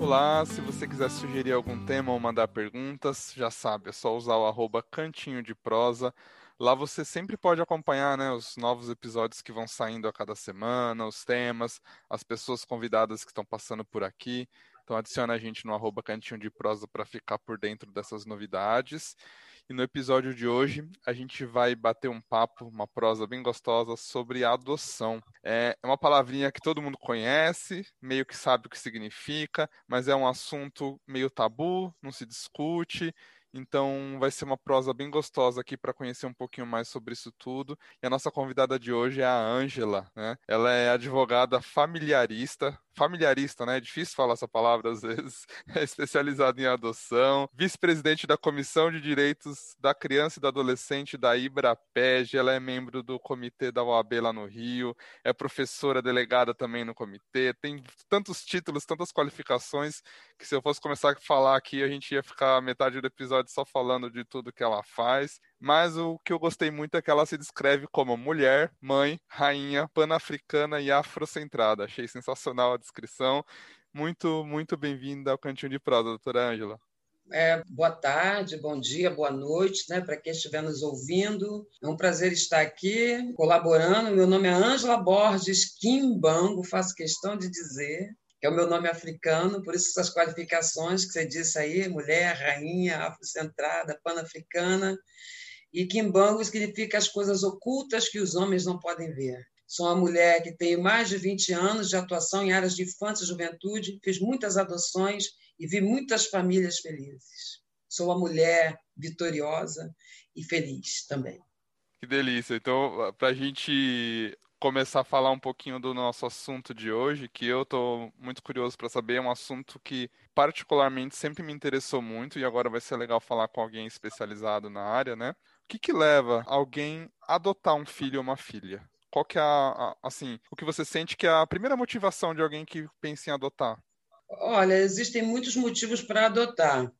Olá, se você quiser sugerir algum tema ou mandar perguntas, já sabe, é só usar o arroba cantinho de prosa. Lá você sempre pode acompanhar né, os novos episódios que vão saindo a cada semana, os temas, as pessoas convidadas que estão passando por aqui. Então adiciona a gente no arroba cantinho de prosa para ficar por dentro dessas novidades. E no episódio de hoje a gente vai bater um papo, uma prosa bem gostosa sobre adoção. É uma palavrinha que todo mundo conhece, meio que sabe o que significa, mas é um assunto meio tabu, não se discute. Então vai ser uma prosa bem gostosa aqui para conhecer um pouquinho mais sobre isso tudo. E a nossa convidada de hoje é a Ângela, né? Ela é advogada familiarista, familiarista, né? É difícil falar essa palavra às vezes. É especializada em adoção, vice-presidente da Comissão de Direitos da Criança e do Adolescente da IBRAPEG, ela é membro do comitê da OAB lá no Rio, é professora delegada também no comitê, tem tantos títulos, tantas qualificações que se eu fosse começar a falar aqui, a gente ia ficar metade do episódio só falando de tudo que ela faz. Mas o que eu gostei muito é que ela se descreve como mulher, mãe, rainha, panafricana e afrocentrada. Achei sensacional a descrição. Muito, muito bem-vinda ao Cantinho de Prosa, doutora Ângela. É, boa tarde, bom dia, boa noite, né, para quem estiver nos ouvindo. É um prazer estar aqui colaborando. Meu nome é Ângela Borges Kimbango, faço questão de dizer que é o meu nome africano, por isso essas qualificações que você disse aí, mulher, rainha, afrocentrada, pan-africana. E Kimbango significa as coisas ocultas que os homens não podem ver. Sou uma mulher que tenho mais de 20 anos de atuação em áreas de infância e juventude, fiz muitas adoções e vi muitas famílias felizes. Sou uma mulher vitoriosa e feliz também. Que delícia. Então, para a gente começar a falar um pouquinho do nosso assunto de hoje, que eu estou muito curioso para saber, é um assunto que particularmente sempre me interessou muito e agora vai ser legal falar com alguém especializado na área, né? que, que leva alguém a adotar um filho ou uma filha? Qual que é a, a, assim, o que você sente que é a primeira motivação de alguém que pensa em adotar? Olha, existem muitos motivos para adotar,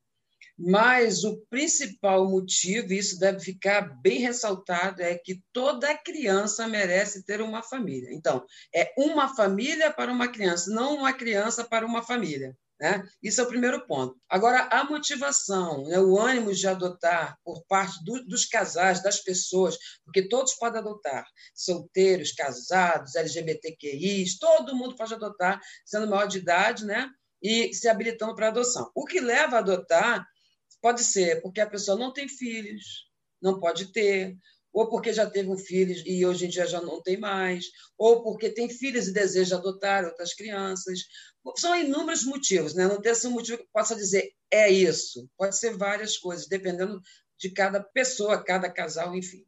mas o principal motivo, e isso deve ficar bem ressaltado, é que toda criança merece ter uma família. Então, é uma família para uma criança, não uma criança para uma família. Né? Isso é o primeiro ponto. Agora, a motivação, né? o ânimo de adotar por parte do, dos casais, das pessoas, porque todos podem adotar, solteiros, casados, LGBTQIs, todo mundo pode adotar, sendo maior de idade, né? e se habilitando para adoção. O que leva a adotar pode ser porque a pessoa não tem filhos, não pode ter, ou porque já teve um filho e hoje em dia já não tem mais, ou porque tem filhos e deseja adotar outras crianças. São inúmeros motivos, né? não tem assim um motivo que possa dizer é isso. Pode ser várias coisas, dependendo de cada pessoa, cada casal, enfim.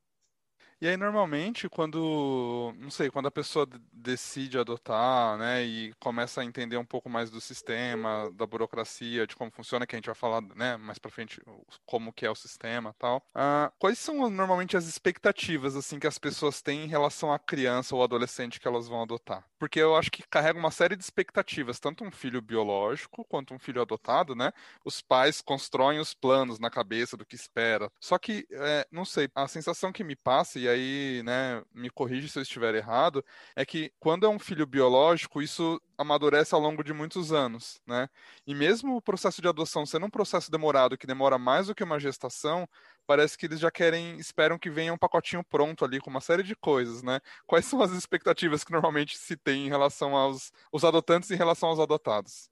E aí, normalmente, quando, não sei, quando a pessoa decide adotar, né, e começa a entender um pouco mais do sistema, da burocracia, de como funciona, que a gente vai falar, né, mais para frente, como que é o sistema tal, uh, quais são normalmente as expectativas, assim, que as pessoas têm em relação à criança ou adolescente que elas vão adotar? Porque eu acho que carrega uma série de expectativas, tanto um filho biológico quanto um filho adotado, né? Os pais constroem os planos na cabeça do que espera. Só que, é, não sei, a sensação que me passa, e aí, né, me corrige se eu estiver errado, é que quando é um filho biológico, isso amadurece ao longo de muitos anos, né? E mesmo o processo de adoção sendo um processo demorado, que demora mais do que uma gestação, parece que eles já querem, esperam que venha um pacotinho pronto ali com uma série de coisas, né? Quais são as expectativas que normalmente se tem em relação aos os adotantes em relação aos adotados?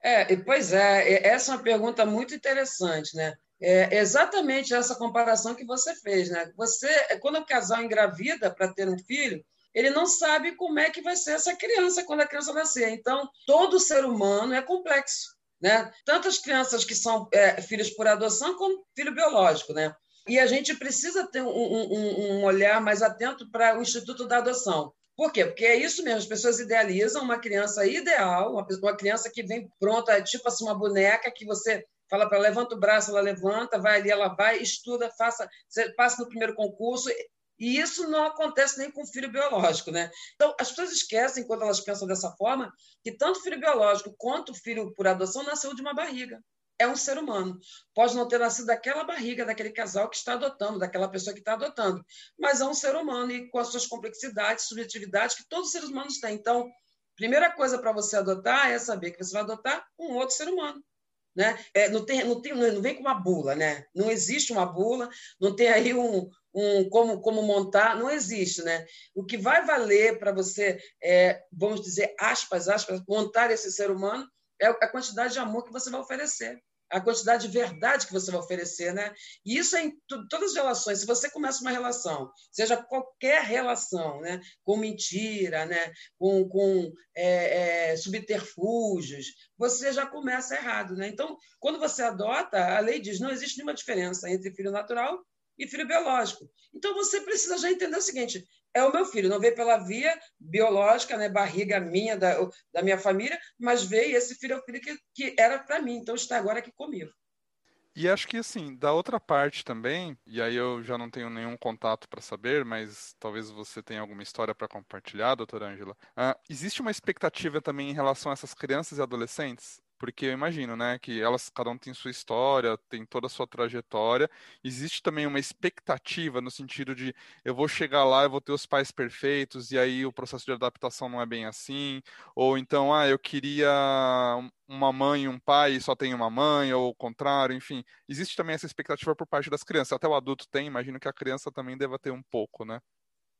É, pois é, essa é uma pergunta muito interessante, né? É exatamente essa comparação que você fez, né? Você, quando o casal engravida para ter um filho, ele não sabe como é que vai ser essa criança quando a criança nascer. Então, todo ser humano é complexo, né? Tanto as crianças que são é, filhos por adoção como filho biológico, né? E a gente precisa ter um, um, um olhar mais atento para o Instituto da Adoção. Por quê? Porque é isso mesmo, as pessoas idealizam uma criança ideal, uma criança que vem pronta, tipo assim, uma boneca que você fala para levanta o braço, ela levanta, vai ali, ela vai, estuda, faça, passa no primeiro concurso. E isso não acontece nem com filho biológico, né? Então, as pessoas esquecem, quando elas pensam dessa forma, que tanto filho biológico quanto o filho por adoção nasceu de uma barriga. É um ser humano. Pode não ter nascido daquela barriga, daquele casal que está adotando, daquela pessoa que está adotando, mas é um ser humano e com as suas complexidades, subjetividades que todos os seres humanos têm. Então, Primeira coisa para você adotar é saber que você vai adotar um outro ser humano. Né? É, não, tem, não, tem, não vem com uma bula, né? Não existe uma bula, não tem aí um, um como, como montar, não existe, né? O que vai valer para você, é, vamos dizer, aspas, aspas, montar esse ser humano é a quantidade de amor que você vai oferecer a quantidade de verdade que você vai oferecer, né? E isso é em todas as relações. Se você começa uma relação, seja qualquer relação, né? Com mentira, né? Com, com é, é, subterfúgios, você já começa errado, né? Então, quando você adota, a lei diz não existe nenhuma diferença entre filho natural e filho biológico. Então, você precisa já entender o seguinte: é o meu filho, não veio pela via biológica, né, barriga minha, da, da minha família, mas veio esse filho é o filho que, que era para mim, então está agora aqui comigo. E acho que assim, da outra parte também, e aí eu já não tenho nenhum contato para saber, mas talvez você tenha alguma história para compartilhar, doutora Ângela. Uh, existe uma expectativa também em relação a essas crianças e adolescentes? Porque eu imagino, né, que elas, cada um tem sua história, tem toda a sua trajetória. Existe também uma expectativa no sentido de eu vou chegar lá, eu vou ter os pais perfeitos e aí o processo de adaptação não é bem assim, ou então, ah, eu queria uma mãe e um pai e só tem uma mãe, ou o contrário, enfim. Existe também essa expectativa por parte das crianças. Até o adulto tem, imagino que a criança também deva ter um pouco, né?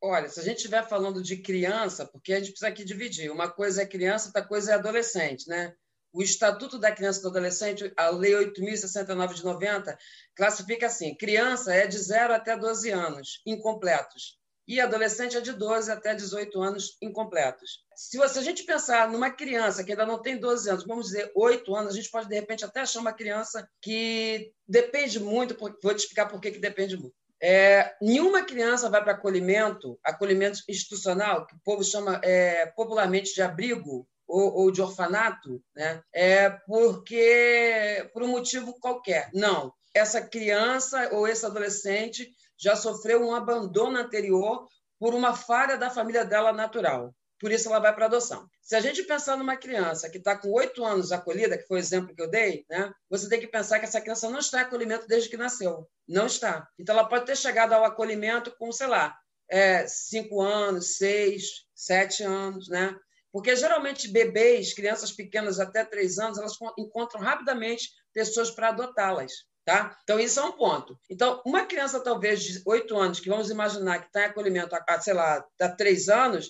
Olha, se a gente estiver falando de criança, porque a gente precisa aqui dividir. Uma coisa é criança, outra coisa é adolescente, né? O Estatuto da Criança e do Adolescente, a Lei 8.069 de 90, classifica assim: criança é de 0 até 12 anos, incompletos, e adolescente é de 12 até 18 anos, incompletos. Se, você, a gente pensar numa criança que ainda não tem 12 anos, vamos dizer 8 anos, a gente pode, de repente, até achar uma criança que depende muito, vou te explicar por que depende muito. É, nenhuma criança vai para acolhimento, acolhimento institucional, que o povo chama é, popularmente de abrigo, ou, ou de orfanato, né? é porque por um motivo qualquer. Não, essa criança ou esse adolescente já sofreu um abandono anterior por uma falha da família dela natural. Por isso ela vai para adoção. Se a gente pensar numa criança que está com oito anos acolhida, que foi o exemplo que eu dei, né? você tem que pensar que essa criança não está em acolhimento desde que nasceu. Não está. Então ela pode ter chegado ao acolhimento com, sei lá, é, cinco anos, seis, sete anos, né? Porque geralmente bebês, crianças pequenas até três anos, elas encontram rapidamente pessoas para adotá-las. Tá? Então, isso é um ponto. Então, uma criança, talvez de oito anos, que vamos imaginar que está em acolhimento há, sei lá, há três anos,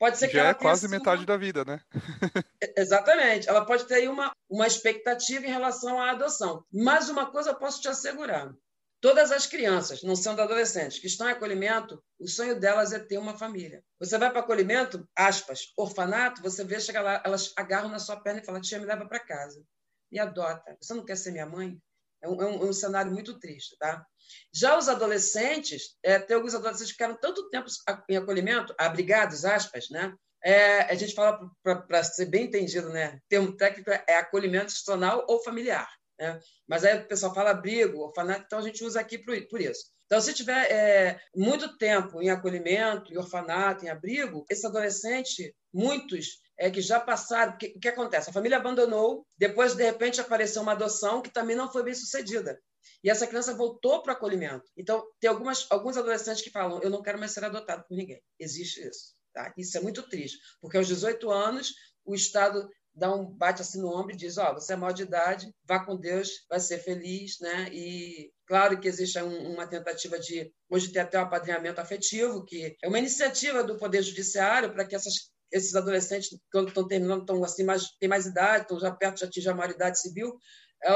pode ser que Já ela é quase metade da vida, né? Exatamente. Ela pode ter uma, uma expectativa em relação à adoção. Mas uma coisa eu posso te assegurar: Todas as crianças, não sendo adolescentes, que estão em acolhimento, o sonho delas é ter uma família. Você vai para acolhimento, aspas, orfanato, você vê, chega lá, elas agarram na sua perna e falam, tia, me leva para casa. Me adota. Você não quer ser minha mãe? É um, é um, é um cenário muito triste, tá? Já os adolescentes, é, tem alguns adolescentes que ficaram tanto tempo em acolhimento, abrigados, aspas, né? É, a gente fala, para ser bem entendido, né? O termo técnico é acolhimento institucional ou familiar. Né? Mas aí o pessoal fala abrigo, orfanato, então a gente usa aqui por, por isso. Então, se tiver é, muito tempo em acolhimento, em orfanato, em abrigo, esse adolescente, muitos é, que já passaram, o que, que acontece? A família abandonou, depois, de repente, apareceu uma adoção que também não foi bem sucedida. E essa criança voltou para o acolhimento. Então, tem algumas, alguns adolescentes que falam: eu não quero mais ser adotado por ninguém. Existe isso. Tá? Isso é muito triste, porque aos 18 anos, o Estado dá um bate assim no ombro e diz: Ó, oh, você é maior de idade, vá com Deus, vai ser feliz, né? E claro que existe um, uma tentativa de. Hoje tem até um apadrinhamento afetivo, que é uma iniciativa do Poder Judiciário para que essas, esses adolescentes, quando estão terminando, estão assim, mais, têm mais idade, estão já perto de atingir a maioridade civil,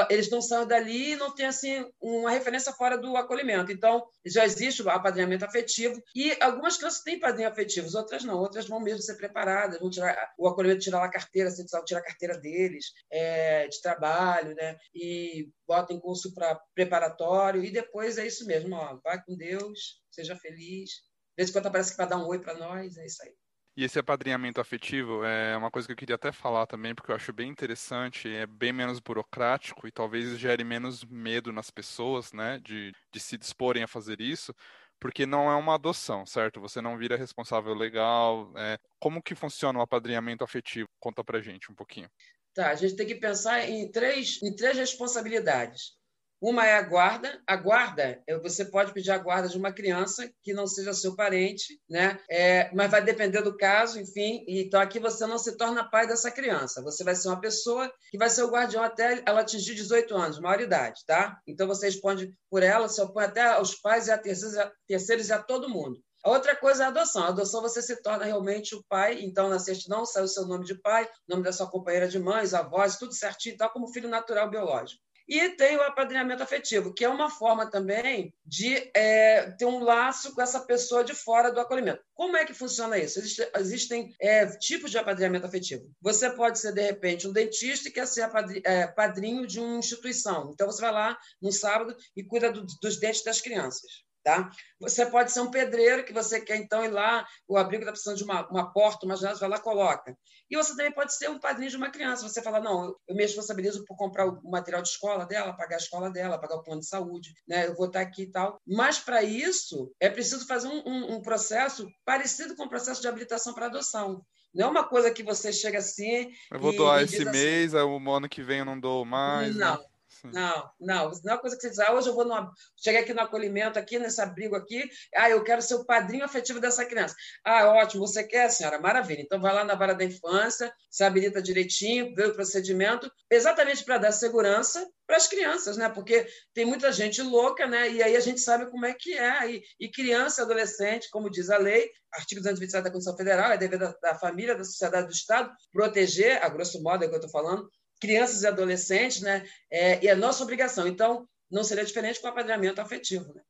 eles não saem dali e não tem assim uma referência fora do acolhimento. Então, já existe o apadrinhamento afetivo e algumas crianças têm padrinho afetivos, outras não, outras vão mesmo ser preparadas, vão tirar o acolhimento, tirar a carteira, se precisar tirar a carteira deles, é, de trabalho, né? E botam em curso para preparatório e depois é isso mesmo, ó, vai com Deus, seja feliz. De vez em quando aparece vai dar um oi para nós, é isso aí. E esse apadrinhamento afetivo é uma coisa que eu queria até falar também, porque eu acho bem interessante, é bem menos burocrático e talvez gere menos medo nas pessoas, né, de, de se disporem a fazer isso, porque não é uma adoção, certo? Você não vira responsável legal. É... Como que funciona o apadrinhamento afetivo? Conta pra gente um pouquinho. Tá, a gente tem que pensar em três, em três responsabilidades. Uma é a guarda. A guarda, é, você pode pedir a guarda de uma criança que não seja seu parente, né? É, mas vai depender do caso, enfim. Então aqui você não se torna pai dessa criança. Você vai ser uma pessoa que vai ser o guardião até ela atingir 18 anos, maioridade, tá? Então você responde por ela, se opõe até aos pais e a terceiros, a terceiros e a todo mundo. A outra coisa é a adoção. A adoção você se torna realmente o pai, então na certidão sai o seu nome de pai, nome da sua companheira de mães, avós, tudo certinho, tal como filho natural biológico. E tem o apadrinhamento afetivo, que é uma forma também de é, ter um laço com essa pessoa de fora do acolhimento. Como é que funciona isso? Existe, existem é, tipos de apadrinhamento afetivo. Você pode ser, de repente, um dentista e quer ser é, padrinho de uma instituição. Então, você vai lá no sábado e cuida do, dos dentes das crianças. Tá? Você pode ser um pedreiro que você quer então ir lá, o abrigo está precisando de uma, uma porta, uma janela, você vai lá coloca. E você também pode ser um padrinho de uma criança. Você fala, não, eu me responsabilizo por comprar o material de escola dela, pagar a escola dela, pagar o plano de saúde, né? eu vou estar aqui e tal. Mas para isso é preciso fazer um, um, um processo parecido com o processo de habilitação para adoção. Não é uma coisa que você chega assim. Eu vou doar esse assim, mês, o ano que vem eu não dou mais. Não, né? Não, não. Não é coisa que você diz, ah, hoje eu vou numa... cheguei aqui no acolhimento, aqui nesse abrigo aqui, ah, eu quero ser o padrinho afetivo dessa criança. Ah, ótimo, você quer, senhora? Maravilha. Então vai lá na vara da infância, se habilita direitinho, vê o procedimento, exatamente para dar segurança para as crianças, né? Porque tem muita gente louca, né? E aí a gente sabe como é que é. E, e criança, adolescente, como diz a lei, artigo 227 da Constituição Federal, é dever da, da família, da sociedade, do Estado, proteger, a grosso modo é o que eu estou falando, crianças e adolescentes, né? É, e é nossa obrigação. Então, não seria diferente com o apadrinhamento afetivo, né?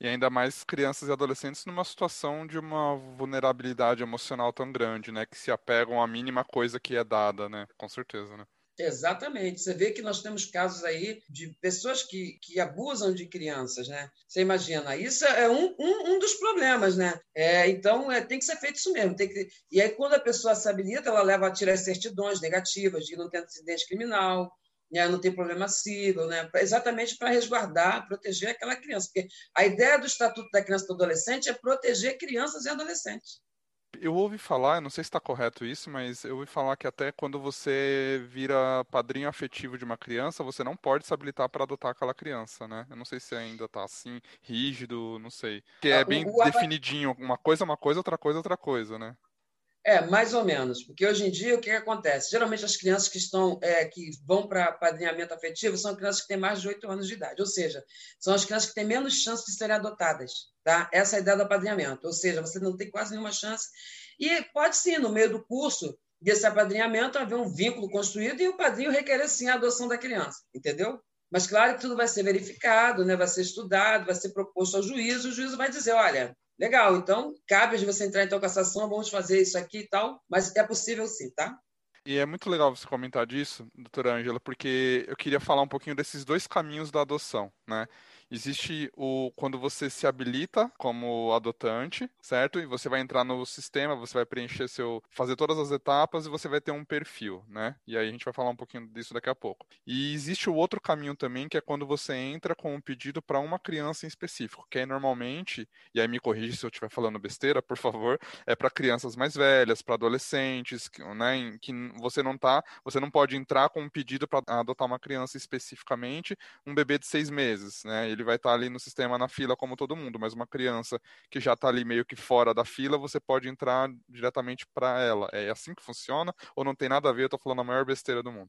E ainda mais crianças e adolescentes numa situação de uma vulnerabilidade emocional tão grande, né? Que se apegam à mínima coisa que é dada, né? Com certeza, né? Exatamente. Você vê que nós temos casos aí de pessoas que, que abusam de crianças, né? Você imagina, isso é um, um, um dos problemas, né? É, então, é, tem que ser feito isso mesmo. Tem que... E aí, quando a pessoa se habilita, ela leva a tirar certidões negativas de não ter antecedente criminal, né? não tem problema civil, né? exatamente para resguardar, proteger aquela criança. Porque a ideia do Estatuto da Criança e do Adolescente é proteger crianças e adolescentes. Eu ouvi falar, não sei se está correto isso, mas eu ouvi falar que até quando você vira padrinho afetivo de uma criança, você não pode se habilitar para adotar aquela criança, né? Eu não sei se ainda está assim, rígido, não sei. Que é ah, bem o, o, definidinho, uma coisa é uma coisa, outra coisa é outra coisa, né? É, mais ou menos, porque hoje em dia o que, que acontece? Geralmente as crianças que estão é, que vão para padrinhamento afetivo são crianças que têm mais de 8 anos de idade, ou seja, são as crianças que têm menos chance de serem adotadas. Tá? Essa é a ideia do apadrinhamento, ou seja, você não tem quase nenhuma chance. E pode sim, no meio do curso desse apadrinhamento, haver um vínculo construído e o padrinho requerer sim a adoção da criança, entendeu? Mas claro que tudo vai ser verificado, né? vai ser estudado, vai ser proposto ao juiz, o juiz vai dizer, olha, Legal, então cabe de você entrar em tal cassação, vamos fazer isso aqui e tal, mas é possível sim, tá? E é muito legal você comentar disso, doutora Ângela, porque eu queria falar um pouquinho desses dois caminhos da adoção, né? Existe o quando você se habilita como adotante, certo? E você vai entrar no sistema, você vai preencher seu, fazer todas as etapas e você vai ter um perfil, né? E aí a gente vai falar um pouquinho disso daqui a pouco. E existe o outro caminho também, que é quando você entra com um pedido para uma criança em específico, que aí normalmente, e aí me corrija se eu estiver falando besteira, por favor, é para crianças mais velhas, para adolescentes, né, em que você não tá, você não pode entrar com um pedido para adotar uma criança especificamente, um bebê de seis meses, né? Ele vai estar tá ali no sistema na fila como todo mundo, mas uma criança que já está ali meio que fora da fila, você pode entrar diretamente para ela. É assim que funciona ou não tem nada a ver? Eu estou falando a maior besteira do mundo.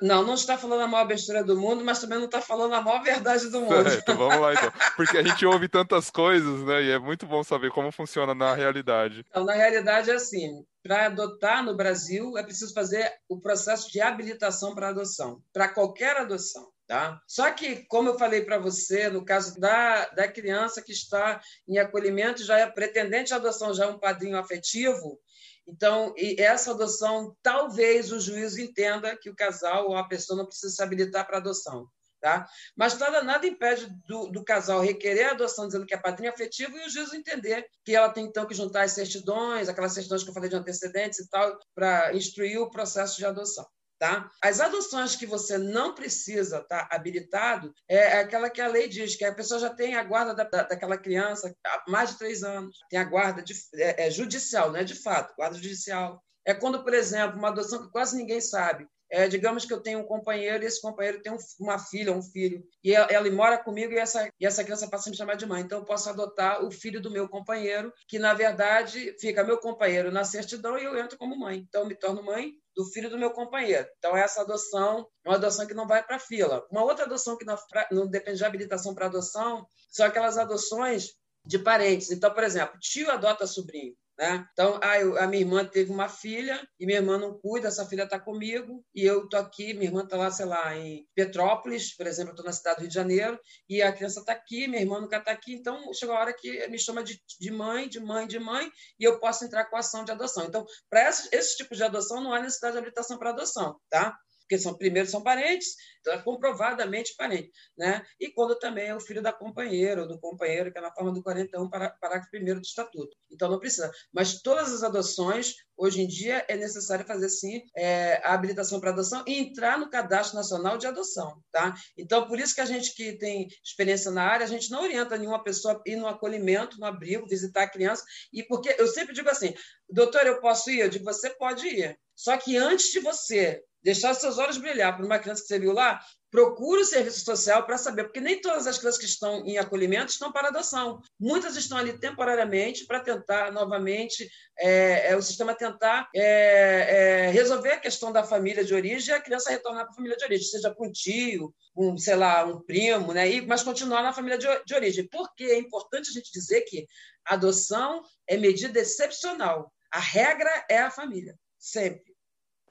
Não, não está falando a maior besteira do mundo, mas também não está falando a maior verdade do mundo. É, então vamos lá então. Porque a gente ouve tantas coisas, né? E é muito bom saber como funciona na realidade. Então, na realidade é assim, para adotar no Brasil é preciso fazer o processo de habilitação para adoção, para qualquer adoção. Tá? Só que, como eu falei para você, no caso da, da criança que está em acolhimento, já é pretendente à adoção, já é um padrinho afetivo, então, essa adoção, talvez o juiz entenda que o casal ou a pessoa não precisa se habilitar para adoção. Tá? Mas nada, nada impede do, do, casal requerer a adoção dizendo que é padrinho afetivo e o juiz entender que ela tem então que juntar as certidões, aquelas certidões que eu falei de antecedentes e tal, para instruir o processo de adoção. Tá? As adoções que você não precisa estar tá, habilitado é aquela que a lei diz, que a pessoa já tem a guarda da, da, daquela criança há mais de três anos. Tem a guarda de, é, é judicial, não é de fato, guarda judicial. É quando, por exemplo, uma adoção que quase ninguém sabe, é, digamos que eu tenho um companheiro e esse companheiro tem um, uma filha, um filho, e ela, ela, mora comigo e essa, e essa criança passa a me chamar de mãe. Então, eu posso adotar o filho do meu companheiro, que na verdade fica meu companheiro na certidão e eu entro como mãe. Então, eu me torno mãe do filho do meu companheiro. Então, essa adoção é uma adoção que não vai para a fila. Uma outra adoção que não, não depende de habilitação para adoção são aquelas adoções de parentes. Então, por exemplo, tio adota sobrinho. Né? Então, ah, eu, a minha irmã teve uma filha e minha irmã não cuida, essa filha está comigo e eu estou aqui, minha irmã está lá, sei lá, em Petrópolis, por exemplo, estou na cidade do Rio de Janeiro e a criança está aqui, minha irmã nunca está aqui, então chegou a hora que me chama de, de mãe, de mãe, de mãe e eu posso entrar com a ação de adoção. Então, para esse, esse tipo de adoção, não há necessidade de habilitação para adoção, tá? Porque são primeiro são parentes, então é comprovadamente parente, né? E quando também é o filho da companheira ou do companheiro, que é na forma do 41, parágrafo 1 do estatuto. Então não precisa. Mas todas as adoções, hoje em dia, é necessário fazer sim é, a habilitação para adoção e entrar no cadastro nacional de adoção, tá? Então por isso que a gente que tem experiência na área, a gente não orienta nenhuma pessoa ir no acolhimento, no abrigo, visitar a criança, e porque eu sempre digo assim, doutor, eu posso ir? Eu digo, você pode ir. Só que antes de você deixar seus olhos brilhar para uma criança que você viu lá, procure o serviço social para saber, porque nem todas as crianças que estão em acolhimento estão para adoção. Muitas estão ali temporariamente para tentar novamente é, é, o sistema tentar é, é, resolver a questão da família de origem e a criança retornar para a família de origem, seja com um tio, um, sei lá, um primo, né? E, mas continuar na família de, de origem. Porque é importante a gente dizer que adoção é medida excepcional. A regra é a família, sempre.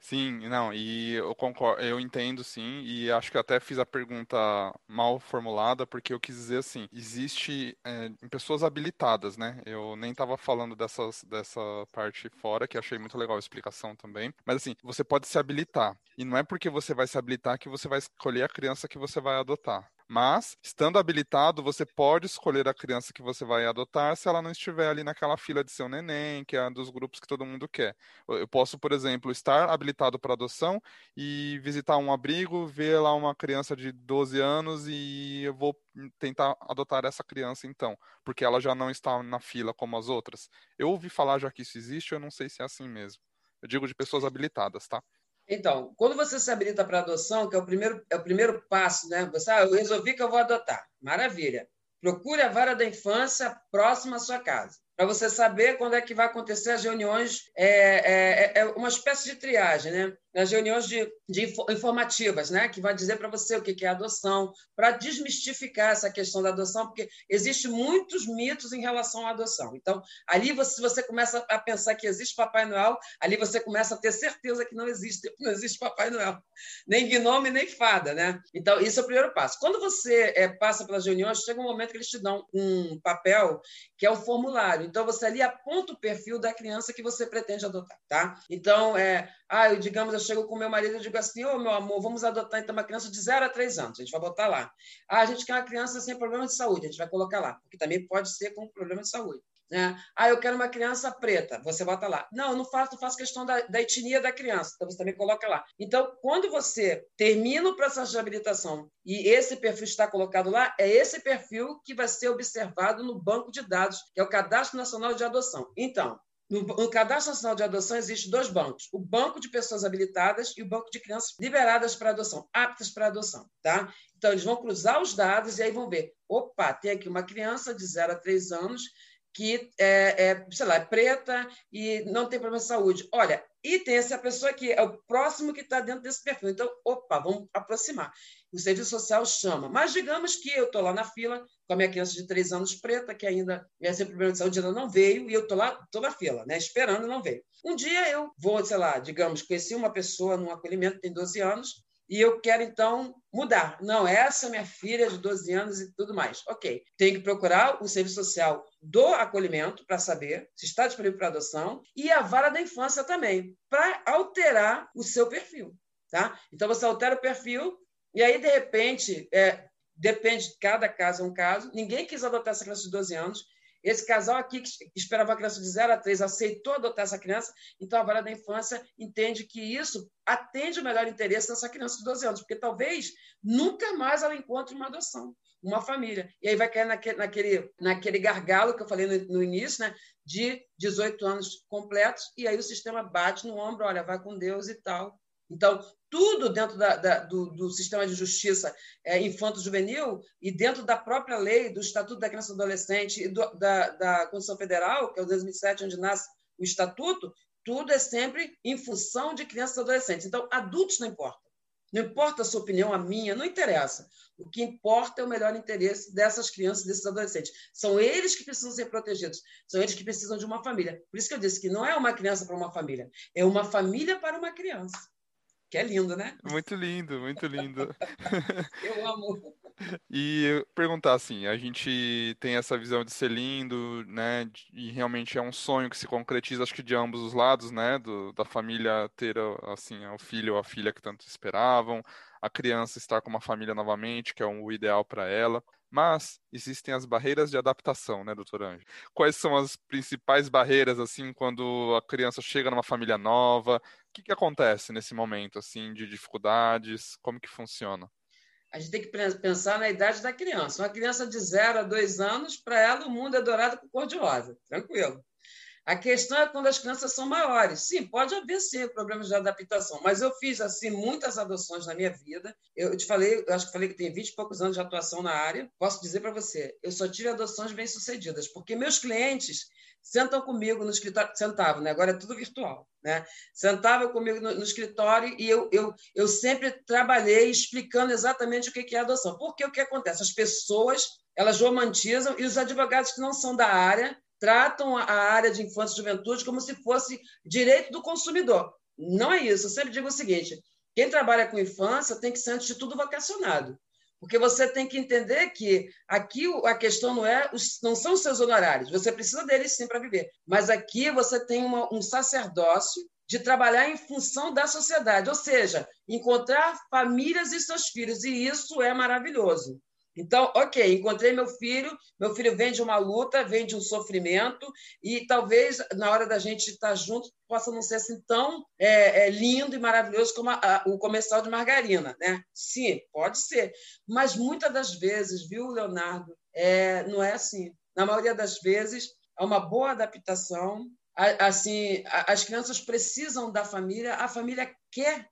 Sim, não, e eu concordo, eu entendo sim, e acho que até fiz a pergunta mal formulada, porque eu quis dizer assim, existe é, pessoas habilitadas, né? Eu nem estava falando dessas, dessa parte fora, que achei muito legal a explicação também, mas assim, você pode se habilitar, e não é porque você vai se habilitar que você vai escolher a criança que você vai adotar. Mas, estando habilitado, você pode escolher a criança que você vai adotar se ela não estiver ali naquela fila de seu neném, que é dos grupos que todo mundo quer. Eu posso, por exemplo, estar habilitado para adoção e visitar um abrigo, ver lá uma criança de 12 anos e eu vou tentar adotar essa criança então, porque ela já não está na fila como as outras. Eu ouvi falar já que isso existe, eu não sei se é assim mesmo. Eu digo de pessoas habilitadas, tá? Então, quando você se habilita para adoção, que é o primeiro, é o primeiro passo, né? Você, ah, eu resolvi que eu vou adotar. Maravilha. Procure a vara da infância próxima à sua casa para você saber quando é que vai acontecer as reuniões, é, é, é uma espécie de triagem, né? As reuniões de, de informativas, né? Que vai dizer para você o que é adoção, para desmistificar essa questão da adoção, porque existe muitos mitos em relação à adoção. Então, ali você, você começa a pensar que existe Papai Noel, ali você começa a ter certeza que não existe, não existe Papai Noel, nem gnome, nem fada, né? Então, isso é o primeiro passo. Quando você é, passa pelas reuniões, chega um momento que eles te dão um papel que é um formulário. Então, você ali aponta o perfil da criança que você pretende adotar, tá? Então, é, ah, eu, digamos, eu chego com meu marido e digo assim, ô, oh, meu amor, vamos adotar então uma criança de 0 a 3 anos, a gente vai botar lá. Ah, a gente quer uma criança sem problema de saúde, a gente vai colocar lá, porque também pode ser com problema de saúde. Né? Ah, eu quero uma criança preta, você bota lá. Não, eu não faço, não faço questão da, da etnia da criança, então você também coloca lá. Então, quando você termina o processo de habilitação e esse perfil está colocado lá, é esse perfil que vai ser observado no banco de dados, que é o Cadastro Nacional de Adoção. Então, no, no, Cadastro Nacional de Adoção existem dois bancos: o Banco de Pessoas Habilitadas e o Banco de Crianças Liberadas para Adoção, aptas para adoção. Tá? Então, eles vão cruzar os dados e aí vão ver: opa, tem aqui uma criança de 0 a 3 anos que é, é, sei lá, é preta e não tem problema de saúde. Olha, e tem essa pessoa que é o próximo que está dentro desse perfil. Então, opa, vamos aproximar. O serviço social chama. Mas digamos que eu estou lá na fila com a minha criança de três anos preta, que ainda ia ser problema de saúde, ela não veio, e eu estou lá, estou na fila, né, esperando, não veio. Um dia eu vou, sei lá, digamos, conheci uma pessoa num acolhimento, tem 12 anos, e eu quero então mudar. Não, essa é minha filha de 12 anos e tudo mais. Ok. Tem que procurar o serviço social do acolhimento para saber se está disponível para adoção e a vara da infância também, para alterar o seu perfil. Tá? Então você altera o perfil e aí, de repente, é, depende, cada caso é um caso. Ninguém quis adotar essa criança de 12 anos esse casal aqui, que esperava a criança de 0 a 3, aceitou adotar essa criança, então a vara da infância entende que isso atende o melhor interesse dessa criança de 12 anos, porque talvez nunca mais ela encontre uma adoção, uma família. E aí vai cair naquele, naquele, naquele gargalo que eu falei no, no início, né, de 18 anos completos, e aí o sistema bate no ombro, olha, vai com Deus e tal, Então, tudo dentro da, da, do, do, sistema de justiça é, infanto-juvenil e dentro da própria lei, do Estatuto da Criança e do Adolescente e do, da, da Constituição Federal, que é o 2007, onde nasce o Estatuto, tudo é sempre em função de crianças e adolescentes. Então, adultos não importa. Não importa a sua opinião, a minha, não interessa. O que importa é o melhor interesse dessas crianças, desses adolescentes. São eles que precisam ser protegidos, são eles que precisam de uma família. Por isso que eu disse que não é uma criança para uma família, é uma família para uma criança. Que é lindo, né? Muito lindo, muito lindo. eu amo. E perguntar assim, a gente tem essa visão de ser lindo, né? E realmente é um sonho que se concretiza, acho que de ambos os lados, né? Do, da família ter assim o filho ou a filha que tanto esperavam, a criança estar com uma família novamente, que é o ideal para ela. Mas existem as barreiras de adaptação, né, doutor Anjo? Quais são as principais barreiras, assim, quando a criança chega numa família nova? O que, que acontece nesse momento, assim, de dificuldades? Como que funciona? A gente tem que pensar na idade da criança. Uma criança de zero a dois anos, para ela o mundo é dourado com cor de rosa, tranquilo. A questão é quando as crianças são maiores. Sim, pode haver sim problemas de adaptação, mas eu fiz assim muitas adoções na minha vida. Eu te falei, eu acho que falei que tem 20 e poucos anos de atuação na área. Posso dizer para você, eu só tive adoções bem-sucedidas, porque meus clientes sentam comigo no escritório, sentavam, né? agora é tudo virtual, né? Sentavam comigo no, no, escritório e eu, eu, eu sempre trabalhei explicando exatamente o que é adoção. Porque o que acontece? As pessoas, elas romantizam e os advogados que não são da área tratam a área de infância e juventude como se fosse direito do consumidor. Não é isso. Eu sempre digo o seguinte: quem trabalha com infância tem que ser, antes de tudo, vocacionado. Porque você tem que entender que aqui a questão não é não são os seus honorários, você precisa deles sim para viver. Mas aqui você tem uma, um sacerdócio de trabalhar em função da sociedade, ou seja, encontrar famílias e seus filhos, e isso é maravilhoso. Então, ok, encontrei meu filho, meu filho vem de uma luta, vem de um sofrimento, e talvez na hora da gente estar junto possa não ser assim tão é, é, lindo e maravilhoso como a, a, o comercial de margarina, né? Sim, pode ser. Mas muitas das vezes, viu, Leonardo, é, não é assim. Na maioria das vezes, é uma boa adaptação. Assim, as crianças precisam da família, a família quer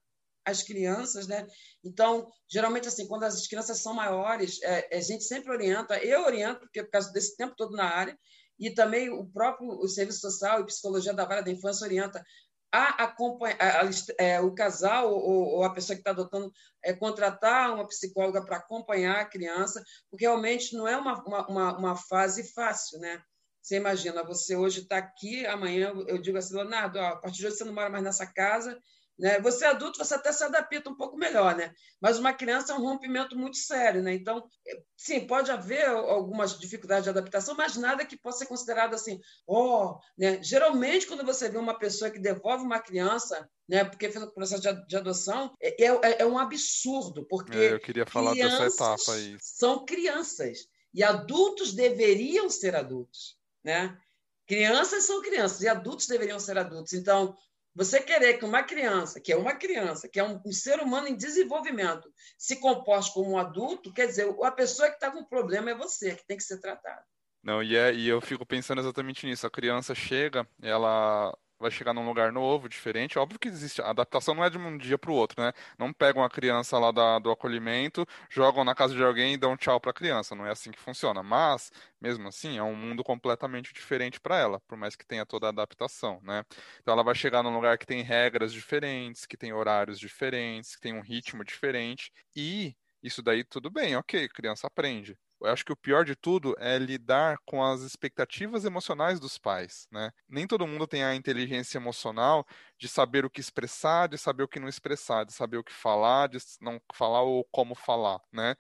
as crianças, né? Então, geralmente, assim, quando as crianças são maiores, é, a gente sempre orienta, eu oriento, porque por causa desse tempo todo na área, e também o próprio o Serviço Social e Psicologia da Vara da Infância orienta a acompanhar é, o casal ou, ou, a pessoa que está adotando é, contratar uma psicóloga para acompanhar a criança, porque realmente não é uma, uma, uma fase fácil, né? Você imagina, você hoje está aqui, amanhã eu digo assim, Leonardo, ó, a partir de hoje você não mora mais nessa casa, né? Você é adulto, você até se adapta um pouco melhor, né? mas uma criança é um rompimento muito sério. Né? Então, sim, pode haver algumas dificuldades de adaptação, mas nada que possa ser considerado assim, oh, né? geralmente quando você vê uma pessoa que devolve uma criança, né, porque fez o processo de, de adoção, é, é, é, um absurdo, porque é, eu queria falar dessa etapa aí. são crianças e adultos deveriam ser adultos, né? Crianças são crianças e adultos deveriam ser adultos. Então, você querer que uma criança, que é uma criança, que é um, um ser humano em desenvolvimento, se comporte como um adulto, quer dizer, a pessoa que está com problema é você, que tem que ser tratada. Não, e, é, e eu fico pensando exatamente nisso. A criança chega, ela vai chegar num lugar novo, diferente. Óbvio que existe. A adaptação não é de um dia para o outro, né? Não pegam a criança lá da, do acolhimento, jogam na casa de alguém e dão tchau para a criança. Não é assim que funciona. Mas, mesmo assim, é um mundo completamente diferente para ela, por mais que tenha toda a adaptação, né? Então ela vai chegar num lugar que tem regras diferentes, que tem horários diferentes, que tem um ritmo diferente. E isso daí tudo bem, ok, criança aprende eu acho que o pior de tudo é lidar com as expectativas emocionais dos pais, né? Nem todo mundo tem a inteligência emocional de saber o que expressar, de saber o que não expressar, de saber o que falar, de não falar ou como falar, né?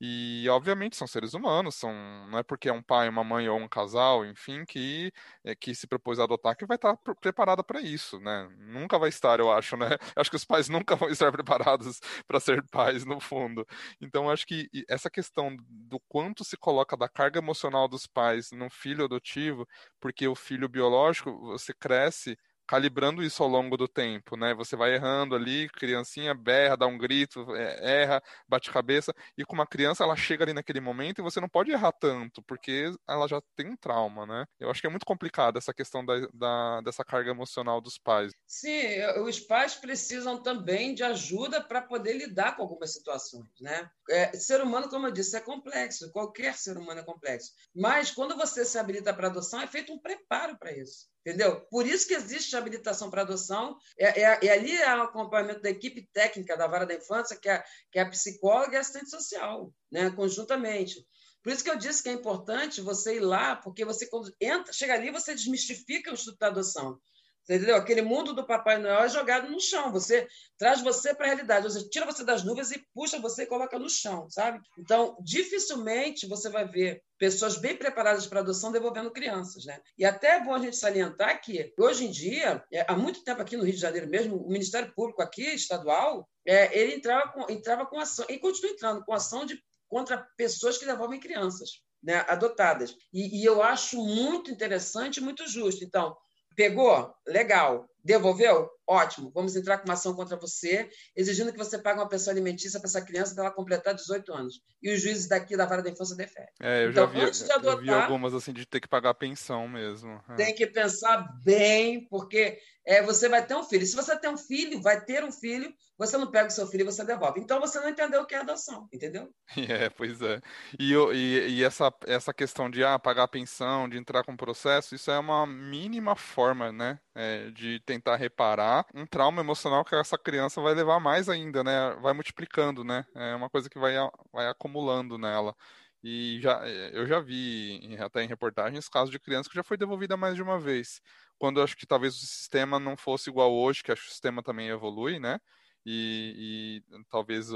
E obviamente são seres humanos, são não é porque é um pai, uma mãe ou um casal, enfim, que é, que se propôs a adotar que vai estar preparada para isso, né? Nunca vai estar, eu acho, né? Acho que os pais nunca vão estar preparados para ser pais no fundo. Então acho que essa questão do quanto se coloca da carga emocional dos pais no filho adotivo, porque o filho biológico você cresce calibrando isso ao longo do tempo, né? Você vai errando ali, criancinha berra, dá um grito, é, erra, bate cabeça, e com uma criança ela chega ali naquele momento e você não pode errar tanto, porque ela já tem um trauma, né? Eu acho que é muito complicado essa questão da, da dessa carga emocional dos pais. Sim, os pais precisam também de ajuda para poder lidar com algumas situações, né? É, ser humano, como eu disse, é complexo, qualquer ser humano é complexo. Mas quando você se habilita para adoção, é feito um preparo para isso. Entendeu? Por isso que existe a habilitação para adoção. É, é, e ali é o acompanhamento da equipe técnica da vara da infância, que é, que é a psicóloga e a assistente social, né, conjuntamente. Por isso que eu disse que é importante você ir lá, porque você, quando entra, chega ali, você desmistifica o Instituto da Adoção. Você entendeu? Aquele mundo do Papai Noel é jogado no chão. Você traz você para a realidade. Você tira você das nuvens e puxa você e coloca no chão, sabe? Então, dificilmente você vai ver pessoas bem preparadas para adoção devolvendo crianças, né? E até é bom a gente salientar que hoje em dia, é, há muito tempo aqui no Rio de Janeiro mesmo, o Ministério Público aqui estadual, é, ele entrava com, entrava com ação e continua entrando com ação de contra pessoas que devolvem crianças. Né, adotadas. E, e eu acho muito interessante e muito justo. Então, Pegou? Legal. Devolveu? Ótimo. Vamos entrar com uma ação contra você, exigindo que você pague uma pensão alimentícia para essa criança até ela completar 18 anos. E os juízes daqui da Vara da Infância deferem. É, eu então, já vi, antes de adotar, vi algumas assim de ter que pagar pensão mesmo. É. Tem que pensar bem, porque é, você vai ter um filho. Se você tem um filho, vai ter um filho, você não pega o seu filho e você devolve. Então você não entendeu o que é adoção, entendeu? É, pois é. E, e, e essa, essa questão de ah, pagar pensão, de entrar com processo, isso é uma mínima forma, né? É, de tentar reparar um trauma emocional que essa criança vai levar mais ainda, né? Vai multiplicando, né? É uma coisa que vai, vai acumulando nela. E já, eu já vi, até em reportagens, casos de criança que já foi devolvida mais de uma vez quando eu acho que talvez o sistema não fosse igual hoje, que acho que o sistema também evolui, né? E, e talvez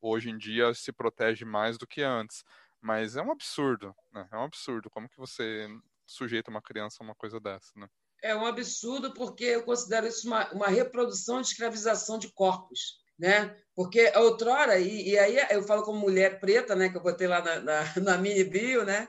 hoje em dia se protege mais do que antes. Mas é um absurdo, né? É um absurdo. Como que você sujeita uma criança a uma coisa dessa, né? É um absurdo porque eu considero isso uma, uma reprodução de escravização de corpos, né? Porque outrora, e, e aí eu falo como mulher preta, né? Que eu botei lá na, na, na mini bio, né?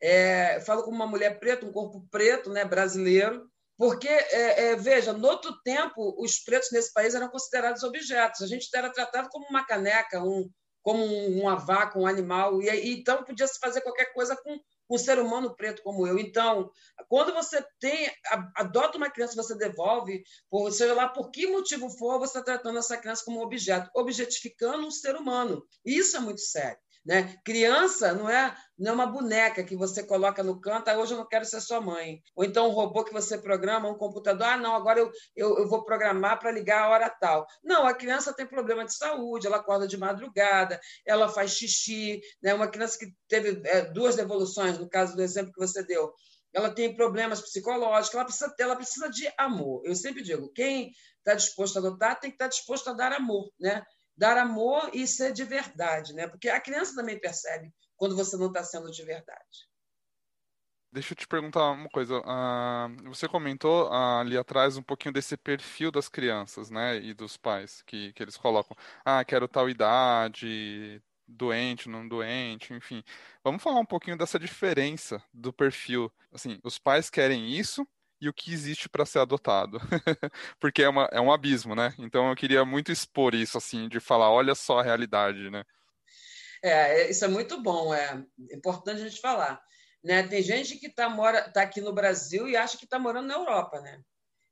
É, falo como uma mulher preta, um corpo preto, né? Brasileiro, porque, é, é, veja, no outro tempo, os pretos nesse país eram considerados objetos. A gente era tratado como uma caneca, um, como uma vaca, um animal. E, e então podia se fazer qualquer coisa com um ser humano preto como eu. Então, quando você tem, adota uma criança, você devolve, por, seja lá por que motivo for, você está tratando essa criança como objeto, objetificando um ser humano. Isso é muito sério. Né? Criança não é, não é uma boneca que você coloca no canto, ah, hoje eu não quero ser sua mãe. Ou então um robô que você programa, um computador, ah, não, agora eu, eu, eu vou programar para ligar a hora tal. Não, a criança tem problema de saúde, ela acorda de madrugada, ela faz xixi. Né? Uma criança que teve é, duas devoluções, no caso do exemplo que você deu, ela tem problemas psicológicos, ela precisa, ela precisa de amor. Eu sempre digo, quem está disposto a adotar tem que estar tá disposto a dar amor, né? Dar amor e ser de verdade, né? Porque a criança também percebe quando você não está sendo de verdade. Deixa eu te perguntar uma coisa. Uh, você comentou uh, ali atrás um pouquinho desse perfil das crianças, né, e dos pais que, que eles colocam. Ah, quero tal idade, doente, não doente, enfim. Vamos falar um pouquinho dessa diferença do perfil. Assim, os pais querem isso e o que existe para ser adotado. Porque é, uma, é um abismo, né? Então eu queria muito expor isso, assim, de falar, olha só a realidade, né? É, é isso é muito bom, é importante a gente falar. Né? Tem gente que está tá aqui no Brasil e acha que está morando na Europa, né?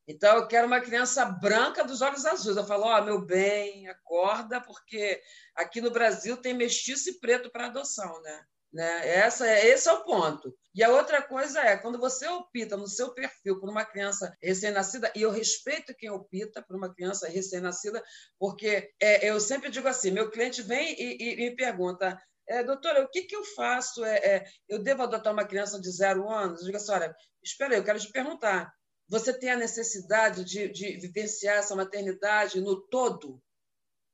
Então, eu quero uma criança branca dos olhos azuis. Eu falo, ó, oh, meu bem, acorda, porque aqui no Brasil tem mestiço e preto para adoção, né? Né? Essa é, esse é o ponto. E a outra coisa é, quando você opta no seu perfil por uma criança recém-nascida, e eu respeito quem opta por uma criança recém-nascida, porque é, eu sempre digo assim: meu cliente vem e, e, me pergunta, é, doutora, o que, que eu faço? É, é, eu devo adotar uma criança de zero anos? Eu digo assim: olha, espera aí, eu quero te perguntar. Você tem a necessidade de, de vivenciar essa maternidade no todo?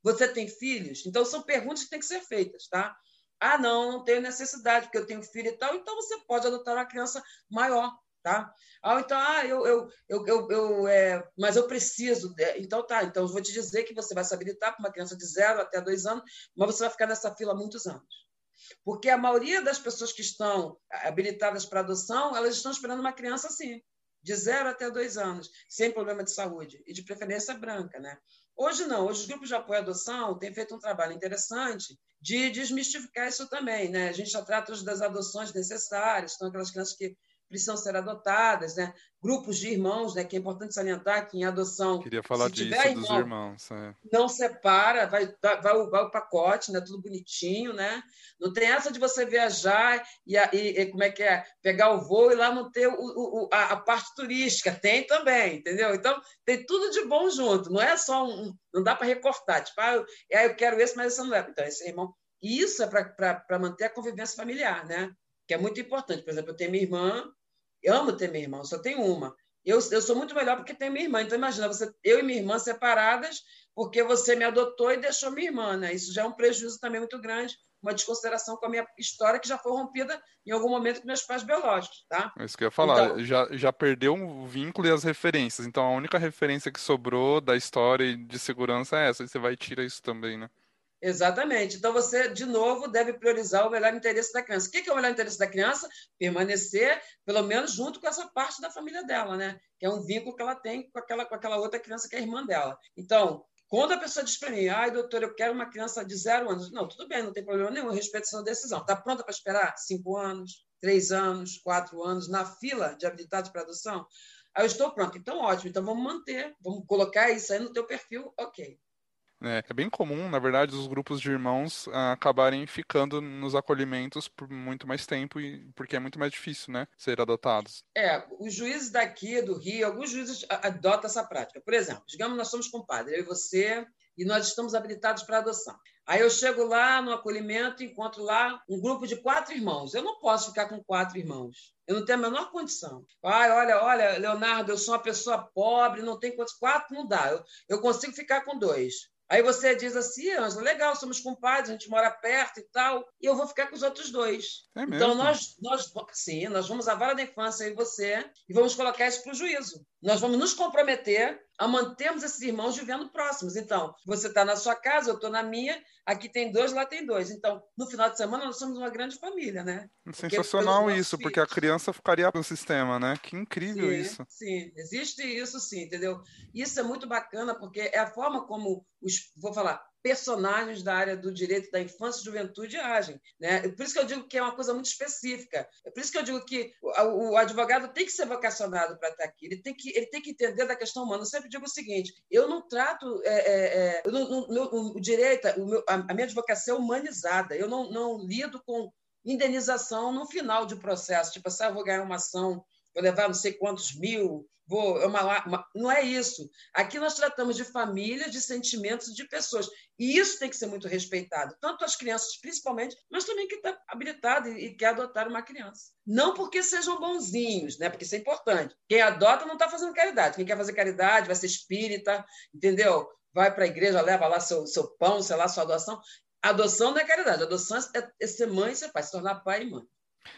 Você tem filhos? Então, são perguntas que têm que ser feitas, tá? Ah, não, não tenho necessidade, porque eu tenho filho e tal. Então você pode adotar uma criança maior, tá? Ah, então, ah, eu, eu, eu, eu, eu é, mas eu preciso. Então tá, então eu vou te dizer que você vai se habilitar para uma criança de zero até dois anos, mas você vai ficar nessa fila muitos anos. Porque a maioria das pessoas que estão habilitadas para adoção, elas estão esperando uma criança assim, de zero até dois anos, sem problema de saúde, e de preferência branca. Né? Hoje não, hoje os grupos de apoio à adoção têm feito um trabalho interessante de desmistificar isso também. Né? A gente já trata das adoções necessárias, são aquelas crianças que precisam ser adotadas, né? grupos de irmãos, né? que é importante salientar que em adoção. Queria falar disso irmão, dos irmãos. É. Não separa, vai, vai, vai, o pacote, né? tudo bonitinho, né? Não tem essa de você viajar e, e, e como é que é? Pegar o voo e lá não ter o, o, a, a, parte turística. Tem também, entendeu? Então, tem tudo de bom junto. Não é só um. Não dá para recortar. Tipo, ah, eu, ah, eu quero esse, mas esse não é. Então, esse irmão. Isso é para manter a convivência familiar, né? Que é muito importante. Por exemplo, eu tenho minha irmã, eu amo ter minha irmã, só tenho uma. Eu, eu sou muito melhor porque tenho minha irmã. Então, imagina, você, eu e minha irmã separadas porque você me adotou e deixou minha irmã. Né? Isso já é um prejuízo também muito grande, uma desconsideração com a minha história que já foi rompida em algum momento com meus pais biológicos. Tá? É isso que eu ia falar. Então, já, já perdeu o vínculo e as referências. Então, a única referência que sobrou da história de segurança é essa. E você vai tirar isso também, né? Exatamente. Então, você, de novo, deve priorizar o melhor interesse da criança. O que é o melhor interesse da criança? Permanecer, pelo menos, junto com essa parte da família dela, né? Que é um vínculo que ela tem com aquela, com aquela outra criança que é irmã dela. Então, quando a pessoa diz para mim, ai, doutor, eu quero uma criança de zero anos. Não, tudo bem, não tem problema nenhum, respeito a sua decisão. Está pronta para esperar cinco anos, três anos, quatro anos, na fila de habilitados para adoção? Aí eu estou pronto. Então, ótimo. Então, vamos manter, vamos colocar isso aí no teu perfil, ok. É, é bem comum, na verdade, os grupos de irmãos ah, acabarem ficando nos acolhimentos por muito mais tempo, e, porque é muito mais difícil, né, ser adotados. É, os juízes daqui do Rio, alguns juízes adotam essa prática. Por exemplo, digamos nós somos compadres, eu e você, e nós estamos habilitados para adoção. Aí eu chego lá no acolhimento e encontro lá um grupo de quatro irmãos. Eu não posso ficar com quatro irmãos. Eu não tenho a menor condição. Ai, olha, olha, Leonardo, eu sou uma pessoa pobre, não tenho quantos. Quatro não dá. Eu, eu consigo ficar com dois. Aí você diz assim, Ângela, legal, somos compadres, a gente mora perto e tal, e eu vou ficar com os outros dois. É então, nós, nós, sim, nós vamos à vara da infância e você, e vamos colocar isso para o juízo. Nós vamos nos comprometer a mantermos esses irmãos vivendo próximos. Então, você está na sua casa, eu estou na minha, aqui tem dois, lá tem dois. Então, no final de semana, nós somos uma grande família, né? Sensacional isso, porque a criança ficaria no sistema, né? Que incrível sim, isso. Sim, existe isso sim, entendeu? Isso é muito bacana, porque é a forma como os, vou falar, personagens da área do direito da infância e juventude agem. Né? Por isso que eu digo que é uma coisa muito específica. É por isso que eu digo que o, advogado tem que ser vocacionado para estar aqui. Ele tem, que, ele tem que entender da questão humana. Eu sempre digo o seguinte: eu não trato é, é, é, no, no, o direito, o meu, a, minha advocacia é humanizada. Eu não, não lido com indenização no final de processo. Tipo assim, ah, eu vou ganhar uma ação, vou levar não sei quantos mil, vou, é uma, uma, não é isso. Aqui nós tratamos de família, de sentimentos de pessoas. E isso tem que ser muito respeitado, tanto as crianças, principalmente, mas também quem está habilitado e, quer adotar uma criança. Não porque sejam bonzinhos, né? porque isso é importante. Quem adota não está fazendo caridade. Quem quer fazer caridade vai ser espírita, entendeu? Vai para a igreja, leva lá seu, seu pão, sei lá, sua adoção. Adoção não é caridade, adoção é, é ser mãe e ser pai, se tornar pai e mãe.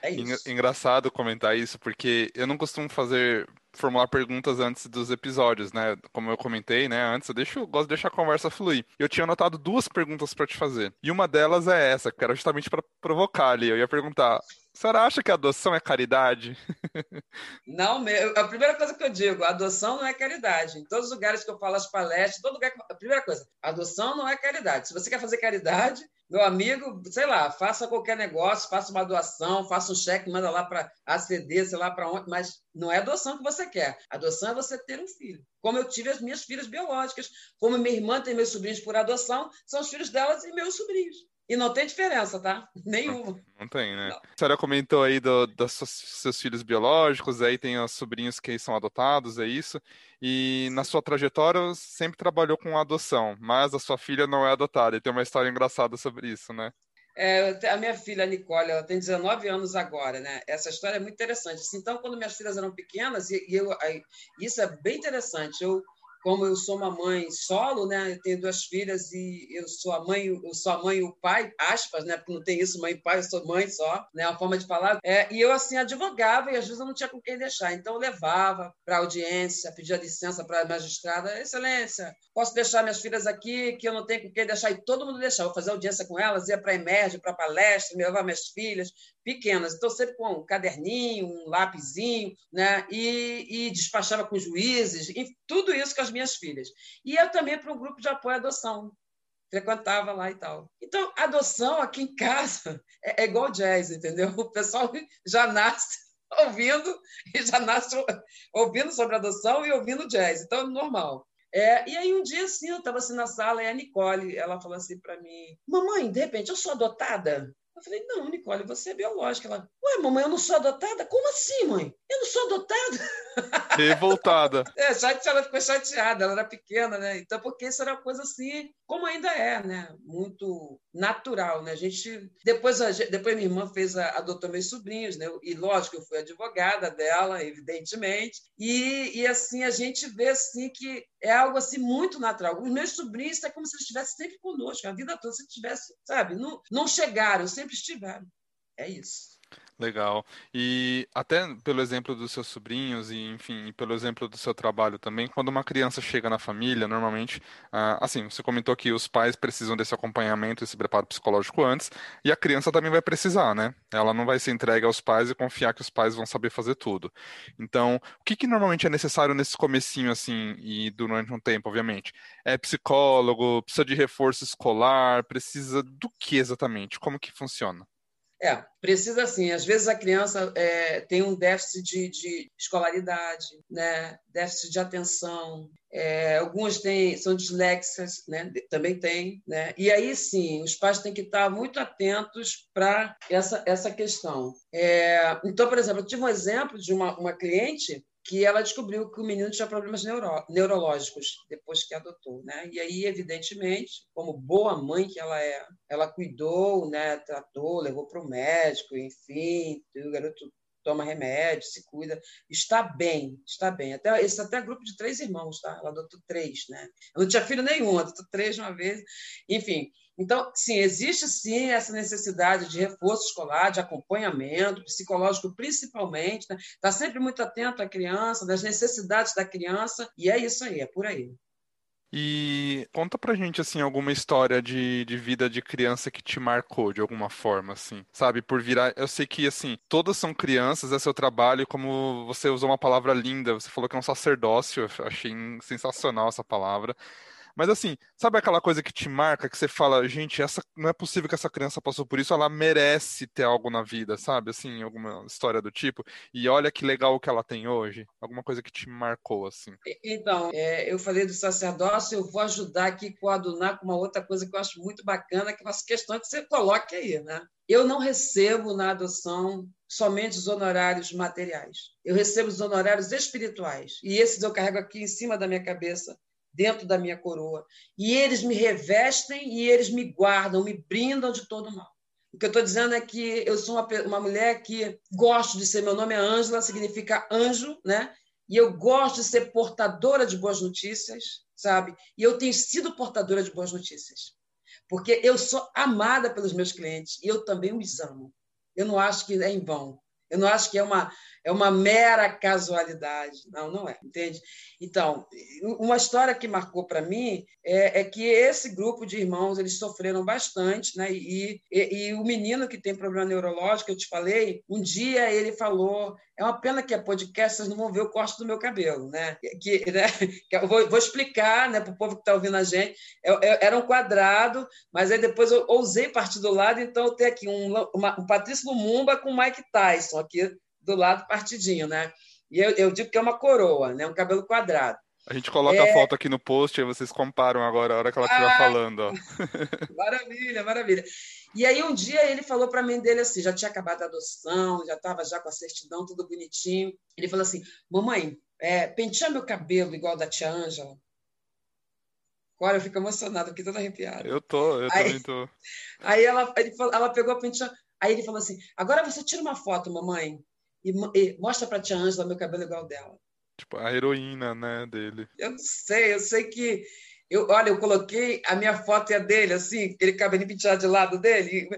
É isso. Engraçado comentar isso, porque eu não costumo fazer formular perguntas antes dos episódios, né? Como eu comentei, né? Antes, eu, deixo, eu gosto de deixar a conversa fluir. Eu tinha anotado duas perguntas para te fazer. E uma delas é essa, que era justamente para provocar ali. Eu ia perguntar: a senhora acha que adoção é caridade? Não, a primeira coisa que eu digo, adoção não é caridade. Em todos os lugares que eu falo as palestras, todo lugar, a primeira coisa, adoção não é caridade. Se você quer fazer caridade, meu amigo, sei lá, faça qualquer negócio, faça uma doação, faça um cheque, manda lá para ACD, sei lá para onde, mas não é adoção que você quer. Adoção é você ter um filho. Como eu tive as minhas filhas biológicas, como minha irmã tem meus sobrinhos por adoção, são os filhos delas e meus sobrinhos. E não tem diferença, tá? Nenhuma. Não, não tem, né? Não. A senhora comentou aí do, dos seus filhos biológicos, aí tem os sobrinhos que são adotados, é isso. E na sua trajetória sempre trabalhou com adoção, mas a sua filha não é adotada. E tem uma história engraçada sobre isso, né? É, a minha filha, Nicole, ela tem 19 anos agora, né? Essa história é muito interessante. Então, quando minhas filhas eram pequenas, e, eu, isso é bem interessante, eu como eu sou uma mãe solo, né? Eu tenho duas filhas e eu sou a mãe, eu sou a mãe e o pai, aspas, né? Porque não tem isso, mãe e pai, eu sou mãe só, né? A forma de falar. É, e eu assim advogava e às vezes eu não tinha com quem deixar, então eu levava para audiência, pedia licença para a magistrada, excelência, posso deixar minhas filhas aqui que eu não tenho com quem deixar e todo mundo deixava. Eu fazia audiência com elas, ia para a emerge, para palestra, me levava minhas filhas, pequenas. Então, sempre com um caderninho, um lapisinho, né? e, e despachava com juízes, e tudo isso com as minhas filhas. E eu também para um grupo de apoio à adoção, frequentava lá e tal. Então, adoção aqui em casa é, é igual jazz, entendeu? O pessoal já nasce ouvindo e já nasce ouvindo sobre adoção e ouvindo jazz, então normal. É, e aí um dia assim, eu estava assim na sala e a Nicole, ela falou assim para mim, mamãe, de repente eu sou adotada? Eu falei, não, Nicole, você é biológica. Ela, ué, mamãe, eu não sou adotada? Como assim, mãe? Eu não sou adotada? Revoltada. é, ela ficou chateada, ela era pequena, né? Então, porque isso era uma coisa assim, como ainda é, né? Muito natural, né? A gente, depois, a, depois minha irmã fez, a, adotou meus sobrinhos, né? E lógico, eu fui advogada dela, evidentemente. E, e assim, a gente vê assim que é algo assim muito natural. Os meus sobrinhos é como se eles estivessem sempre conosco, a vida toda, se tivesse, sabe? Não, não chegaram, sempre estiveram. É isso. Legal. E até pelo exemplo dos seus sobrinhos e, enfim, pelo exemplo do seu trabalho também, quando uma criança chega na família, normalmente, ah, assim, você comentou que os pais precisam desse acompanhamento, esse preparo psicológico antes, e a criança também vai precisar, né? Ela não vai ser entregue aos pais e confiar que os pais vão saber fazer tudo. Então, o que que normalmente é necessário nesse comecinho, assim, e durante um tempo, obviamente? É psicólogo, precisa de reforço escolar, precisa do que exatamente? Como que funciona? É, precisa sim. Às vezes a criança é, tem um déficit de, de, escolaridade, né? déficit de atenção. É, têm, são disléxicas, né? também tem. Né? E aí sim, os pais têm que estar muito atentos para essa, essa questão. É, então, por exemplo, eu tive um exemplo de uma, uma cliente que ela descobriu que o menino tinha problemas neuro, neurológicos depois que adotou, né? E aí, evidentemente, como boa mãe que ela é, ela cuidou, né? Tratou, levou para o médico, enfim, o garoto toma remédio, se cuida, está bem, está bem. Até esse até grupo de três irmãos, tá? Ela adotou três, né? Eu não tinha filho nenhum, adotou três de uma vez, enfim. Então, sim, existe sim essa necessidade de reforço escolar, de acompanhamento psicológico, principalmente. Está né? Sempre muito atento à criança, das necessidades da criança, e é isso aí, é por aí. E conta pra gente, assim, alguma história de, de vida de criança que te marcou de alguma forma, assim, sabe? Por virar. Eu sei que, assim, todas são crianças, é seu trabalho, como você usou uma palavra linda, você falou que é um sacerdócio, achei sensacional essa palavra. Mas assim, sabe aquela coisa que te marca, que você fala, gente, essa não é possível que essa criança passou por isso, ela merece ter algo na vida, sabe? Assim, alguma história do tipo. E olha que legal que ela tem hoje. Alguma coisa que te marcou, assim. Então, é, eu falei do sacerdócio, eu vou ajudar aqui com a Aduná com uma outra coisa que eu acho muito bacana, que é uma questão que você coloque aí, né? Eu não recebo na adoção somente os honorários materiais. Eu recebo os honorários espirituais. E esses eu carrego aqui em cima da minha cabeça dentro da minha coroa. E eles me revestem e eles me guardam, me brindam de todo mal. O que eu estou dizendo é que eu sou uma, uma mulher que gosto de ser, meu nome é Ângela, significa anjo, né? E eu gosto de ser portadora de boas notícias, sabe? E eu tenho sido portadora de boas notícias. Porque eu sou amada pelos meus clientes e eu também os amo. Eu não acho que é em vão. Eu não acho que é uma, é uma mera casualidade. Não, não é, entende? Então, uma história que marcou para mim é, é, que esse grupo de irmãos eles sofreram bastante, né? E, e, e, o menino que tem problema neurológico, eu te falei, um dia ele falou: é uma pena que é podcast, vocês não vão ver o corte do meu cabelo, né? Que, né? que eu vou, vou explicar né, para o povo que está ouvindo a gente. Eu, eu, era um quadrado, mas aí depois eu ousei partir do lado, então eu tenho aqui um, uma, um Patrício Lumumba com Mike Tyson aqui do lado partidinho, né? E eu, eu digo que é uma coroa, né? Um cabelo quadrado. A gente coloca é... a foto aqui no post, aí vocês comparam agora, a hora que ela estiver ah, falando. Ó. Maravilha, maravilha. E aí um dia ele falou para mim dele assim, já tinha acabado a adoção, já estava já com a certidão, tudo bonitinho. Ele falou assim, mamãe, é, pentear meu cabelo igual da tia Ângela. Agora eu fico emocionada, fiquei toda arrepiada. Eu tô, eu aí, também tô. Aí ela, ele, ela pegou a pentear, aí ele falou assim, agora você tira uma foto, mamãe, e, e mostra para a tia Ângela meu cabelo igual dela. Tipo, a heroína, né, dele. Eu não sei, eu sei que. Eu, olha, eu coloquei a minha foto e a dele, assim, ele cabelinho penteado de lado dele,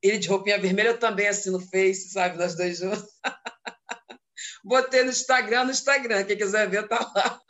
ele de roupinha vermelha, eu também, assim, no Face, sabe, nós dois juntos. Botei no Instagram, no Instagram, quem quiser ver, tá lá.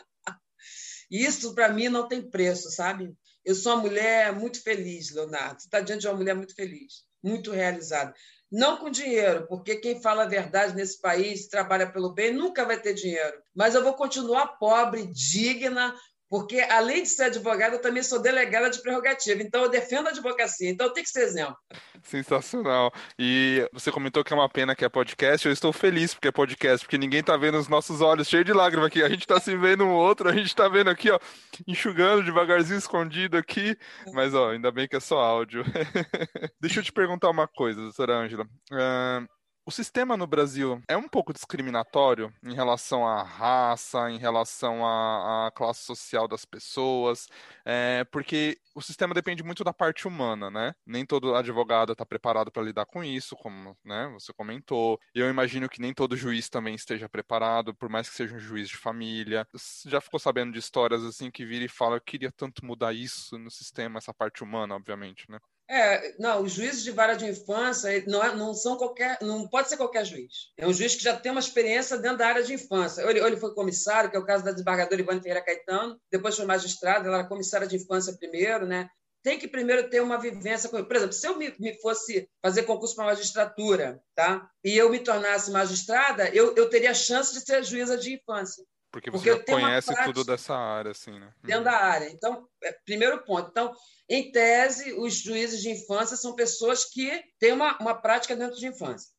Isso, para mim, não tem preço, sabe? Eu sou uma mulher muito feliz, Leonardo. Você está diante de uma mulher muito feliz, muito realizada Não com dinheiro, porque quem fala a verdade nesse país, trabalha pelo bem, nunca vai ter dinheiro. Mas eu vou continuar pobre, digna, porque, além de ser advogada, eu também sou delegada de prerrogativa. Então, eu defendo a advocacia. Então, tem que ser exemplo. Sensacional. E você comentou que é uma pena que é podcast. Eu estou feliz porque é podcast, porque ninguém está vendo os nossos olhos cheios de lágrimas aqui. A gente está se vendo um outro, a gente está vendo aqui, ó, enxugando devagarzinho, escondido aqui. Mas, ó, ainda bem que é só áudio. Deixa eu te perguntar uma coisa, doutora Ângela. Uh, o sistema no Brasil é um pouco discriminatório em relação à raça, em relação à, à classe social das pessoas, é, porque o sistema depende muito da parte humana, né? Nem todo advogado está preparado para lidar com isso, como né, você comentou. Eu imagino que nem todo juiz também esteja preparado, por mais que seja um juiz de família. Já ficou sabendo de histórias assim que vira e fala, eu queria tanto mudar isso no sistema, essa parte humana, obviamente, né? É, não, os juízes de vara de infância não, é, não são qualquer, não pode ser qualquer juiz. É um juiz que já tem uma experiência dentro da área de infância. Ou ele, ou ele foi comissário, que é o caso da desembargadora Ivone Ferreira Caetano, depois foi magistrado, ela era comissária de infância primeiro, né? Tem que primeiro ter uma vivência com. Por exemplo, se eu me, me fosse fazer concurso para magistratura, tá? E eu me tornasse magistrada, eu, eu teria chance de ser juíza de infância. Porque você Porque conhece tudo dessa área, assim, né? Dentro uhum. da área. Então, é, primeiro ponto. Então, em tese, os juízes de infância são pessoas que têm uma, uma prática dentro de infância.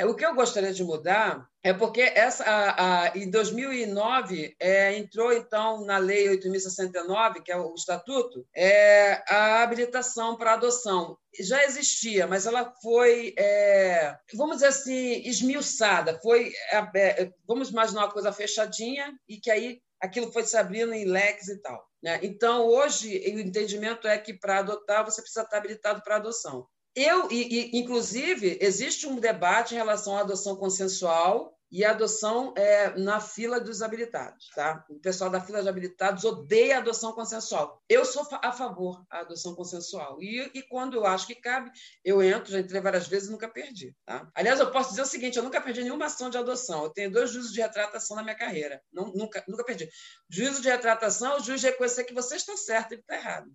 É, o que eu gostaria de mudar é porque essa, a, a, em 2009 é, entrou então na Lei 8.069, que é o Estatuto, é, a habilitação para adoção. Já existia, mas ela foi, é, vamos dizer assim, esmiuçada. Foi, é, é, vamos imaginar uma coisa fechadinha e que aí aquilo foi se abrindo em leques e tal. Né? Então, hoje, o entendimento é que para adotar você precisa estar habilitado para adoção. Eu, e, e, inclusive, existe um debate em relação à adoção consensual e a adoção é na fila dos habilitados. Tá? O pessoal da fila de habilitados odeia a adoção consensual. Eu sou a favor da adoção consensual. E, e, quando eu acho que cabe, eu entro, já entrei várias vezes e nunca perdi. Tá? Aliás, eu posso dizer o seguinte: eu nunca perdi nenhuma ação de adoção. Eu tenho dois juízos de retratação na minha carreira. Não, nunca, nunca perdi. Juízo de retratação é o juiz reconhecer que você está certo e está errado.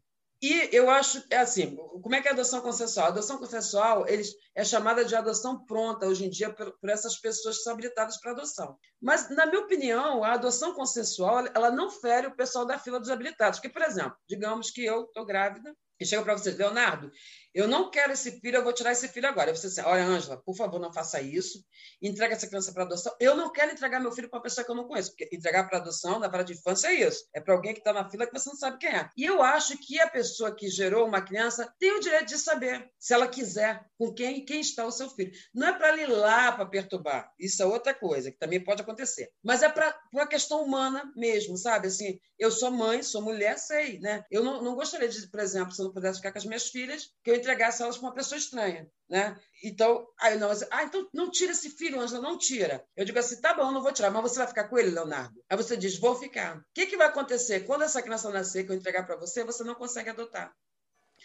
E eu acho, é assim, como é que é a adoção consensual? A adoção consensual eles, é chamada de adoção pronta hoje em dia por, por, essas pessoas que são habilitadas para adoção. Mas, na minha opinião, a adoção consensual ela não fere o pessoal da fila dos habilitados. Porque, por exemplo, digamos que eu estou grávida e chego para você, Leonardo, eu não quero esse filho, eu vou tirar esse filho agora. Você diz, olha, Ângela, por favor, não faça isso. Entrega essa criança para adoção. Eu não quero entregar meu filho para uma pessoa que eu não conheço, porque entregar para adoção na vara de infância é isso. É para alguém que está na fila que você não sabe quem é. E eu acho que a pessoa que gerou uma criança tem o direito de saber, se ela quiser, com quem quem está o seu filho. Não é para ir lá para perturbar. Isso é outra coisa, que também pode acontecer. Mas é para uma questão humana mesmo, sabe? Assim, eu sou mãe, sou mulher, sei, né? Eu não, não gostaria de, por exemplo, se eu não pudesse ficar com as minhas filhas, que eu entregasse elas para uma pessoa estranha. Né? Então, aí não, ah, então não tira esse filho, Angela, não tira. Eu digo assim, tá bom, não vou tirar, mas você vai ficar com ele, Leonardo? Aí você diz, vou ficar. O que, que vai acontecer? Quando essa criança nascer, que eu entregar para você, você não consegue adotar.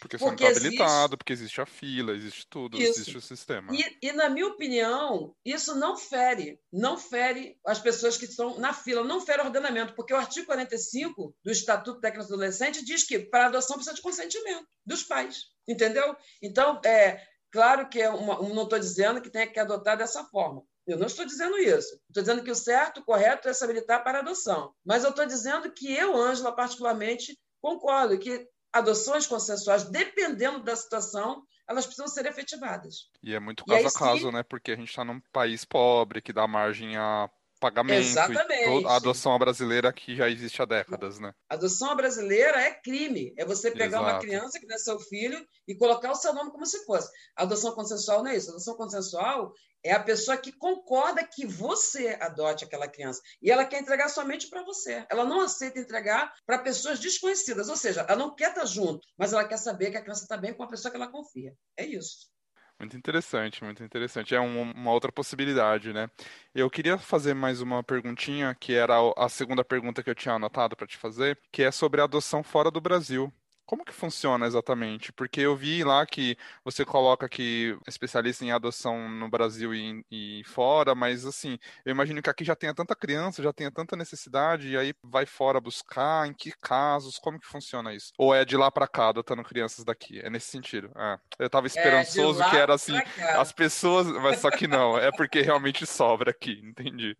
Porque você porque não está habilitado, existe... porque existe a fila, existe tudo, isso. existe o sistema. E, e, na minha opinião, isso não fere, não fere as pessoas que estão na fila, não fere o ordenamento, porque o artigo 45 do Estatuto Criança e Adolescente diz que para adoção precisa de consentimento dos pais, entendeu? Então, é claro que é uma, não estou dizendo que tem que adotar dessa forma. Eu não estou dizendo isso. Estou dizendo que o certo, o correto é se habilitar para adoção. Mas eu estou dizendo que eu, Ângela, particularmente, concordo que adoções consensuais, dependendo da situação, elas precisam ser efetivadas. E é muito caso a caso, né? Porque a gente está num país pobre que dá margem a pagamento. Exatamente. a adoção brasileira que já existe há décadas, né? A adoção brasileira é crime. É você pegar Exato. uma criança que não é seu filho e colocar o seu nome como se fosse. A adoção consensual não é isso. A adoção consensual é a pessoa que concorda que você adote aquela criança. E ela quer entregar somente para você. Ela não aceita entregar para pessoas desconhecidas. Ou seja, ela não quer estar tá junto, mas ela quer saber que a criança está bem com a pessoa que ela confia. É isso. Muito interessante, muito interessante. É um, uma outra possibilidade, né? Eu queria fazer mais uma perguntinha, que era a segunda pergunta que eu tinha anotado para te fazer, que é sobre a adoção fora do Brasil. Como que funciona exatamente? Porque eu vi lá que você coloca que especialista em adoção no Brasil e, e, fora, mas assim, eu imagino que aqui já tenha tanta criança, já tenha tanta necessidade, e aí vai fora buscar, em que casos, como que funciona isso? Ou é de lá para cá, adotando crianças daqui? É nesse sentido. Ah, eu tava é, esperançoso é que era assim, as pessoas, mas só que não, é porque realmente sobra aqui, entendi.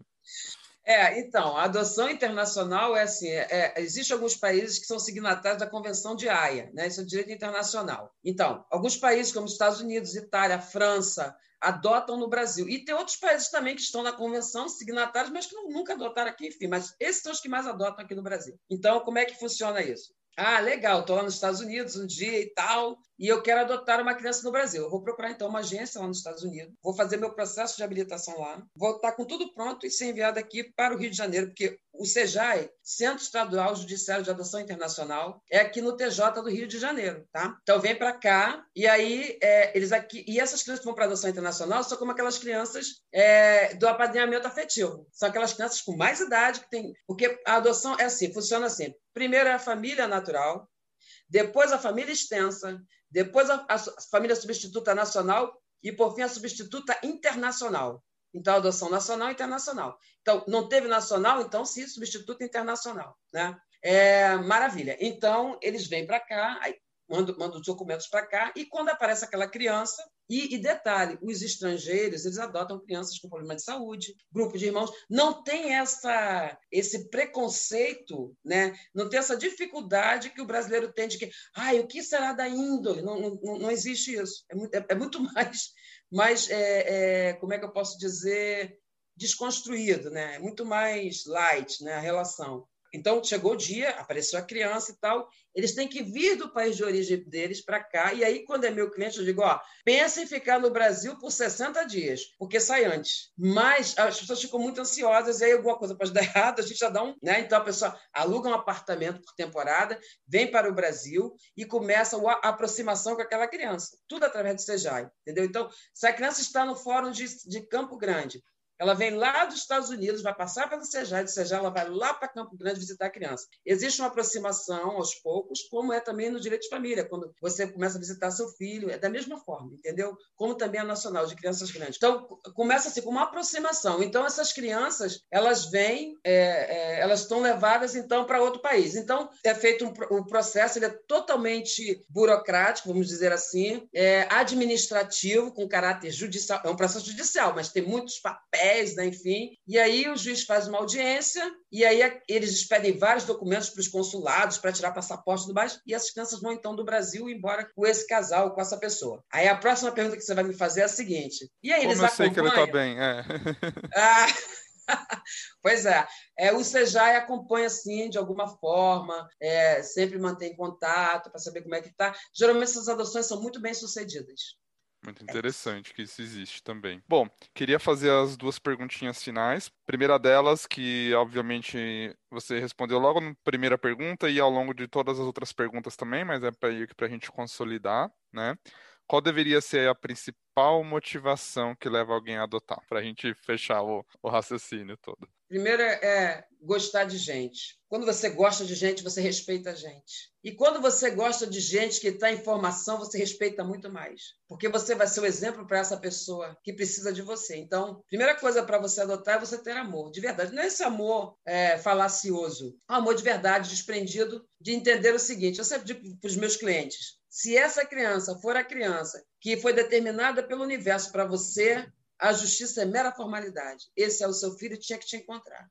É, então, a adoção internacional é assim: é, é, existem alguns países que são signatários da Convenção de Haia, né? isso é direito internacional. Então, alguns países, como Estados Unidos, Itália, França, adotam no Brasil. E tem outros países também que estão na convenção, signatários, mas que nunca adotaram aqui, enfim. Mas esses são os que mais adotam aqui no Brasil. Então, como é que funciona isso? Ah, legal, estou lá nos Estados Unidos um dia e tal, e eu quero adotar uma criança no Brasil. Eu vou procurar então uma agência lá nos Estados Unidos, vou fazer meu processo de habilitação lá, vou estar com tudo pronto e ser enviado aqui para o Rio de Janeiro, porque o SEJAI, Centro Estadual Judiciário de Adoção Internacional, é aqui no TJ do Rio de Janeiro, tá? Então vem para cá e aí é, eles aqui e essas crianças que vão para adoção internacional são como aquelas crianças é, do apadrinhamento afetivo, são aquelas crianças com mais idade que tem, porque a adoção é assim, funciona assim. Primeiro é a família natural, depois a família extensa, depois a, a família substituta nacional e, por fim, a substituta internacional. Então, adoção nacional e internacional. Então, não teve nacional, então sim, substituta internacional. Né? É, maravilha. Então, eles vêm para cá, aí manda, manda os documentos para cá, e quando aparece aquela criança, e, e, detalhe, os estrangeiros, eles adotam crianças com problema de saúde, grupo de irmãos, não tem essa, esse preconceito, né? não tem essa dificuldade que o brasileiro tem de que, ai, o que será da índole? Não, não, não existe isso. É muito, é, é muito mais, mais é, é, como é que eu posso dizer, desconstruído, né? É muito mais light né? a relação. Então, chegou o dia, apareceu a criança e tal, eles têm que vir do país de origem deles para cá, e aí, quando é meu cliente, eu digo, ó, pensa em ficar no Brasil por 60 dias, porque sai antes. Mas as pessoas ficam muito ansiosas, e aí alguma coisa pode dar errado, a gente já dá um... Né? Então, a pessoa aluga um apartamento por temporada, vem para o Brasil e começa a aproximação com aquela criança. Tudo através do Sejai, entendeu? Então, se a criança está no fórum de, de Campo Grande, ela vem lá dos Estados Unidos, vai passar pelo Sejai, do Sejai ela vai lá para Campo Grande visitar a criança. Existe uma aproximação aos poucos, como é também no direito de família, quando você começa a visitar seu filho, é da mesma forma, entendeu? Como também a nacional de crianças grandes. Então, começa assim com uma aproximação. Então, essas crianças, elas vêm, é, é, elas estão levadas então para outro país. Então, é feito um, o processo, ele é totalmente burocrático, vamos dizer assim, é administrativo, com caráter judicial. É um processo judicial, mas tem muitos papéis né, enfim. E aí o juiz faz uma audiência e aí eles pedem vários documentos para os consulados para tirar passaporte do mais e essas crianças vão então do Brasil embora com esse casal, com essa pessoa. Aí a próxima pergunta que você vai me fazer é a seguinte: e aí Como eles eu sei que ele está bem, é. ah, pois é, é, o Sejai acompanha sim, de alguma forma, é, sempre mantém contato para saber como é que está. Geralmente essas adoções são muito bem sucedidas. Muito interessante que isso existe também. Bom, queria fazer as duas perguntinhas finais. Primeira delas, que obviamente você respondeu logo na primeira pergunta e ao longo de todas as outras perguntas também, mas é para a gente consolidar, né? Qual deveria ser a principal motivação que leva alguém a adotar? Para a gente fechar o, o raciocínio todo. Primeiro é gostar de gente. Quando você gosta de gente, você respeita a gente. E quando você gosta de gente que está em formação, você respeita muito mais. Porque você vai ser o exemplo para essa pessoa que precisa de você. Então, primeira coisa para você adotar é você ter amor, de verdade. Não é esse amor é, falacioso. É um amor de verdade, desprendido, de entender o seguinte: eu sempre digo para os meus clientes: se essa criança for a criança que foi determinada pelo universo para você, a justiça é mera formalidade. Esse é o seu filho, tinha que te encontrar.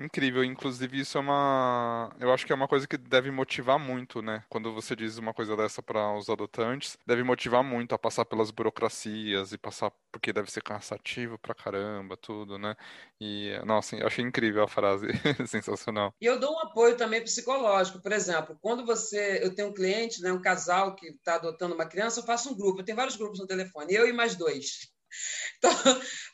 Incrível, inclusive isso é uma, eu acho que é uma coisa que deve motivar muito, né? Quando você diz uma coisa dessa para os adotantes, deve motivar muito a passar pelas burocracias e passar porque deve ser cansativo pra caramba, tudo, né? E nossa, eu achei incrível a frase, sensacional. E eu dou um apoio também psicológico, por exemplo, quando você, eu tenho um cliente, né, um casal que está adotando uma criança, eu faço um grupo, eu tenho vários grupos no telefone, eu e mais dois. Então,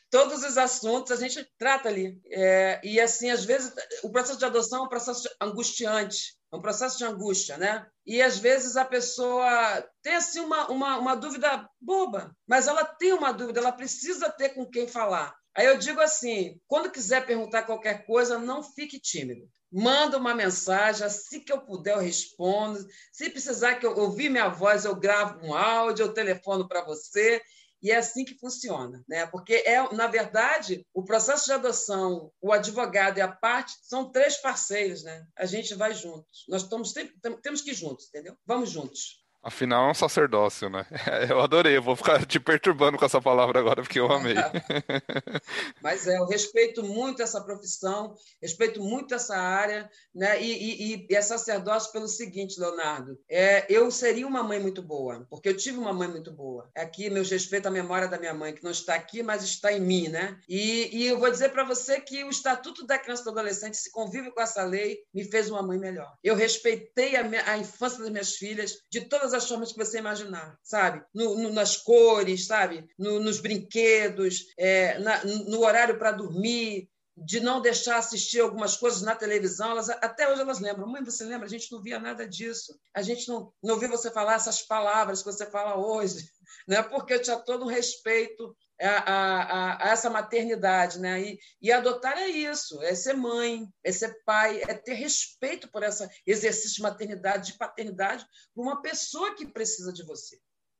todos os assuntos a gente trata ali. É, e, assim, às vezes, o processo de adoção é um processo angustiante, é um processo de angústia, né? E, às vezes, a pessoa tem, assim, uma, uma, uma dúvida boba, mas ela tem uma dúvida, ela precisa ter com quem falar. Aí eu digo assim: quando quiser perguntar qualquer coisa, não fique tímido. Manda uma mensagem, assim que eu puder, eu respondo. Se precisar que eu ouvir minha voz, eu gravo um áudio, eu telefono para você. E é assim que funciona, né? Porque é, na verdade, o processo de adoção, o advogado e a parte são três parceiros, né? A gente vai juntos. Nós estamos temos que ir juntos, entendeu? Vamos juntos. Afinal, é um sacerdócio, né? Eu adorei, eu vou ficar te perturbando com essa palavra agora, porque eu amei. Mas é, eu respeito muito essa profissão, respeito muito essa área, né? E, e, e é sacerdócio pelo seguinte, Leonardo: é, eu seria uma mãe muito boa, porque eu tive uma mãe muito boa. Aqui, meus respeitos à memória da minha mãe, que não está aqui, mas está em mim, né? E, e eu vou dizer para você que o Estatuto da Criança e do Adolescente, se convive com essa lei, me fez uma mãe melhor. Eu respeitei a, minha, a infância das minhas filhas de todas as formas que você imaginar, sabe? No, no, nas cores, sabe? No, nos brinquedos, é, na, no horário para dormir, de não deixar assistir algumas coisas na televisão. Elas, até hoje elas lembram. Mãe, você lembra? A gente não via nada disso. A gente não, não ouviu você falar essas palavras que você fala hoje. Né? Porque eu tinha todo um respeito a, a, a, essa maternidade, né? E, e, adotar é isso, é ser mãe, é ser pai, é ter respeito por esse exercício de maternidade, de paternidade, por uma pessoa que precisa de você.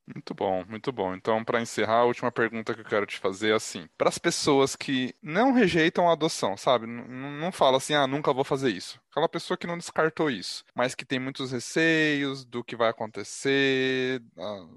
Muito bom, muito bom. Então, para encerrar, a última pergunta que eu quero te fazer é assim: para as pessoas que não rejeitam a adoção, sabe? Não, não fala assim, ah, nunca vou fazer isso. Aquela pessoa que não descartou isso, mas que tem muitos receios do que vai acontecer,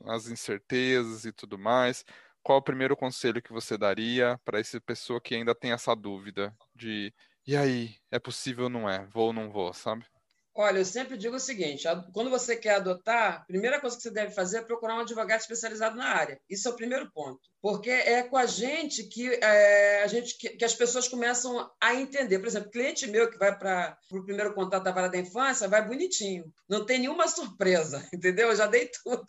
as incertezas e tudo mais qual o primeiro conselho que você daria para essa pessoa que ainda tem essa dúvida de e aí, é possível ou não é? Vou ou não vou, sabe? Olha, eu sempre digo o seguinte: quando você quer adotar, a primeira coisa que você deve fazer é procurar um advogado especializado na área. Isso é o primeiro ponto. Porque é com a gente que, é, a gente, que, que, as pessoas começam a entender. Por exemplo, cliente meu que vai para o primeiro contato da vara da infância, vai bonitinho. Não tem nenhuma surpresa, entendeu? Eu já dei tudo.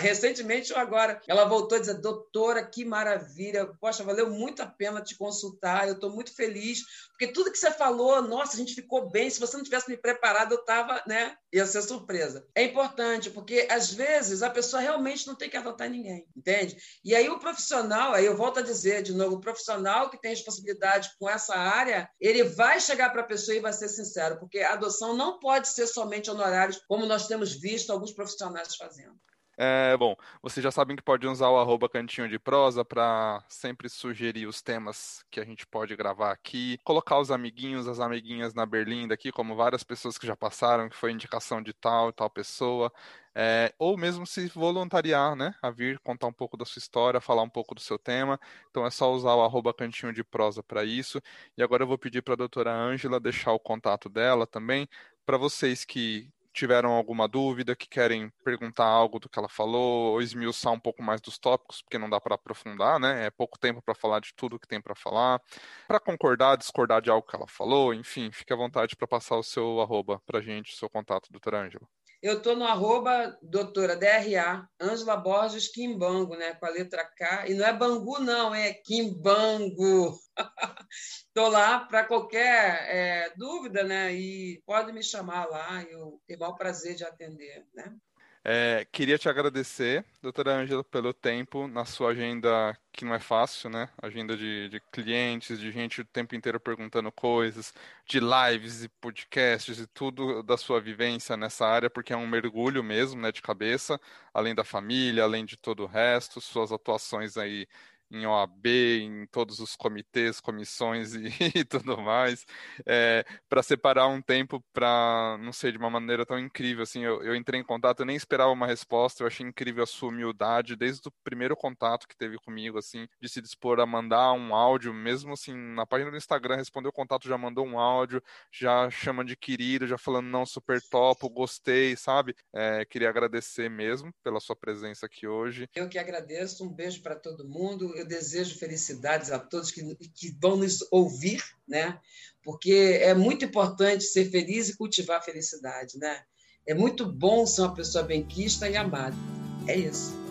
Recentemente, agora, ela voltou a dizer: Doutora, que maravilha, poxa, valeu muito a pena te consultar, eu estou muito feliz, porque tudo que você falou, nossa, a gente ficou bem. Se você não tivesse me preparado, eu estava, né? Ia ser surpresa. É importante, porque às vezes a pessoa realmente não tem que adotar ninguém, entende? E aí o profissional, aí eu volto a dizer de novo, o profissional que tem responsabilidade com essa área, ele vai chegar para a pessoa e vai ser sincero, porque a adoção não pode ser somente honorários, como nós temos visto alguns profissionais fazendo. É, bom, vocês já sabem que pode usar o arroba cantinho de prosa para sempre sugerir os temas que a gente pode gravar aqui, colocar os amiguinhos, as amiguinhas na berlinda aqui, como várias pessoas que já passaram, que foi indicação de tal tal pessoa, é, ou mesmo se voluntariar, né, a vir contar um pouco da sua história, falar um pouco do seu tema. Então é só usar o arroba cantinho de prosa para isso. E agora eu vou pedir para a doutora Ângela deixar o contato dela também, para vocês que tiveram alguma dúvida, que querem perguntar algo do que ela falou, ou esmiuçar um pouco mais dos tópicos, porque não dá para aprofundar, né? É pouco tempo para falar de tudo que tem para falar. Para concordar, discordar de algo que ela falou, enfim, fique à vontade para passar o seu arroba para gente, o seu contato, doutora Ângela. Eu estou no arroba doutora DRA, Ângela Borges Quimbango, né? Com a letra K. E não é Bangu, não, é Quimbango. Estou lá para qualquer é, dúvida, né? E pode me chamar lá, eu tenho o maior prazer de atender, né? É, queria te agradecer, doutora Ângela, pelo tempo na sua agenda que não é fácil, né? Agenda de, de, clientes, de gente o tempo inteiro perguntando coisas, de lives e podcasts e tudo da sua vivência nessa área, porque é um mergulho mesmo, né, de cabeça, além da família, além de todo o resto, suas atuações aí em OAB, em todos os comitês, comissões e, e tudo mais, é, para separar um tempo para, não sei, de uma maneira tão incrível, assim, eu, eu, entrei em contato, eu nem esperava uma resposta, eu achei incrível a sua humildade, desde o primeiro contato que teve comigo, assim, de se dispor a mandar um áudio, mesmo assim, na página do Instagram, respondeu o contato, já mandou um áudio, já chama de querido, já falando, não, super top, gostei, sabe? É, queria agradecer mesmo pela sua presença aqui hoje. Eu que agradeço, um beijo para todo mundo, eu desejo felicidades a todos que, que vão nos ouvir, né? Porque é muito importante ser feliz e cultivar a felicidade, né? É muito bom ser uma pessoa benquista e amada. É isso.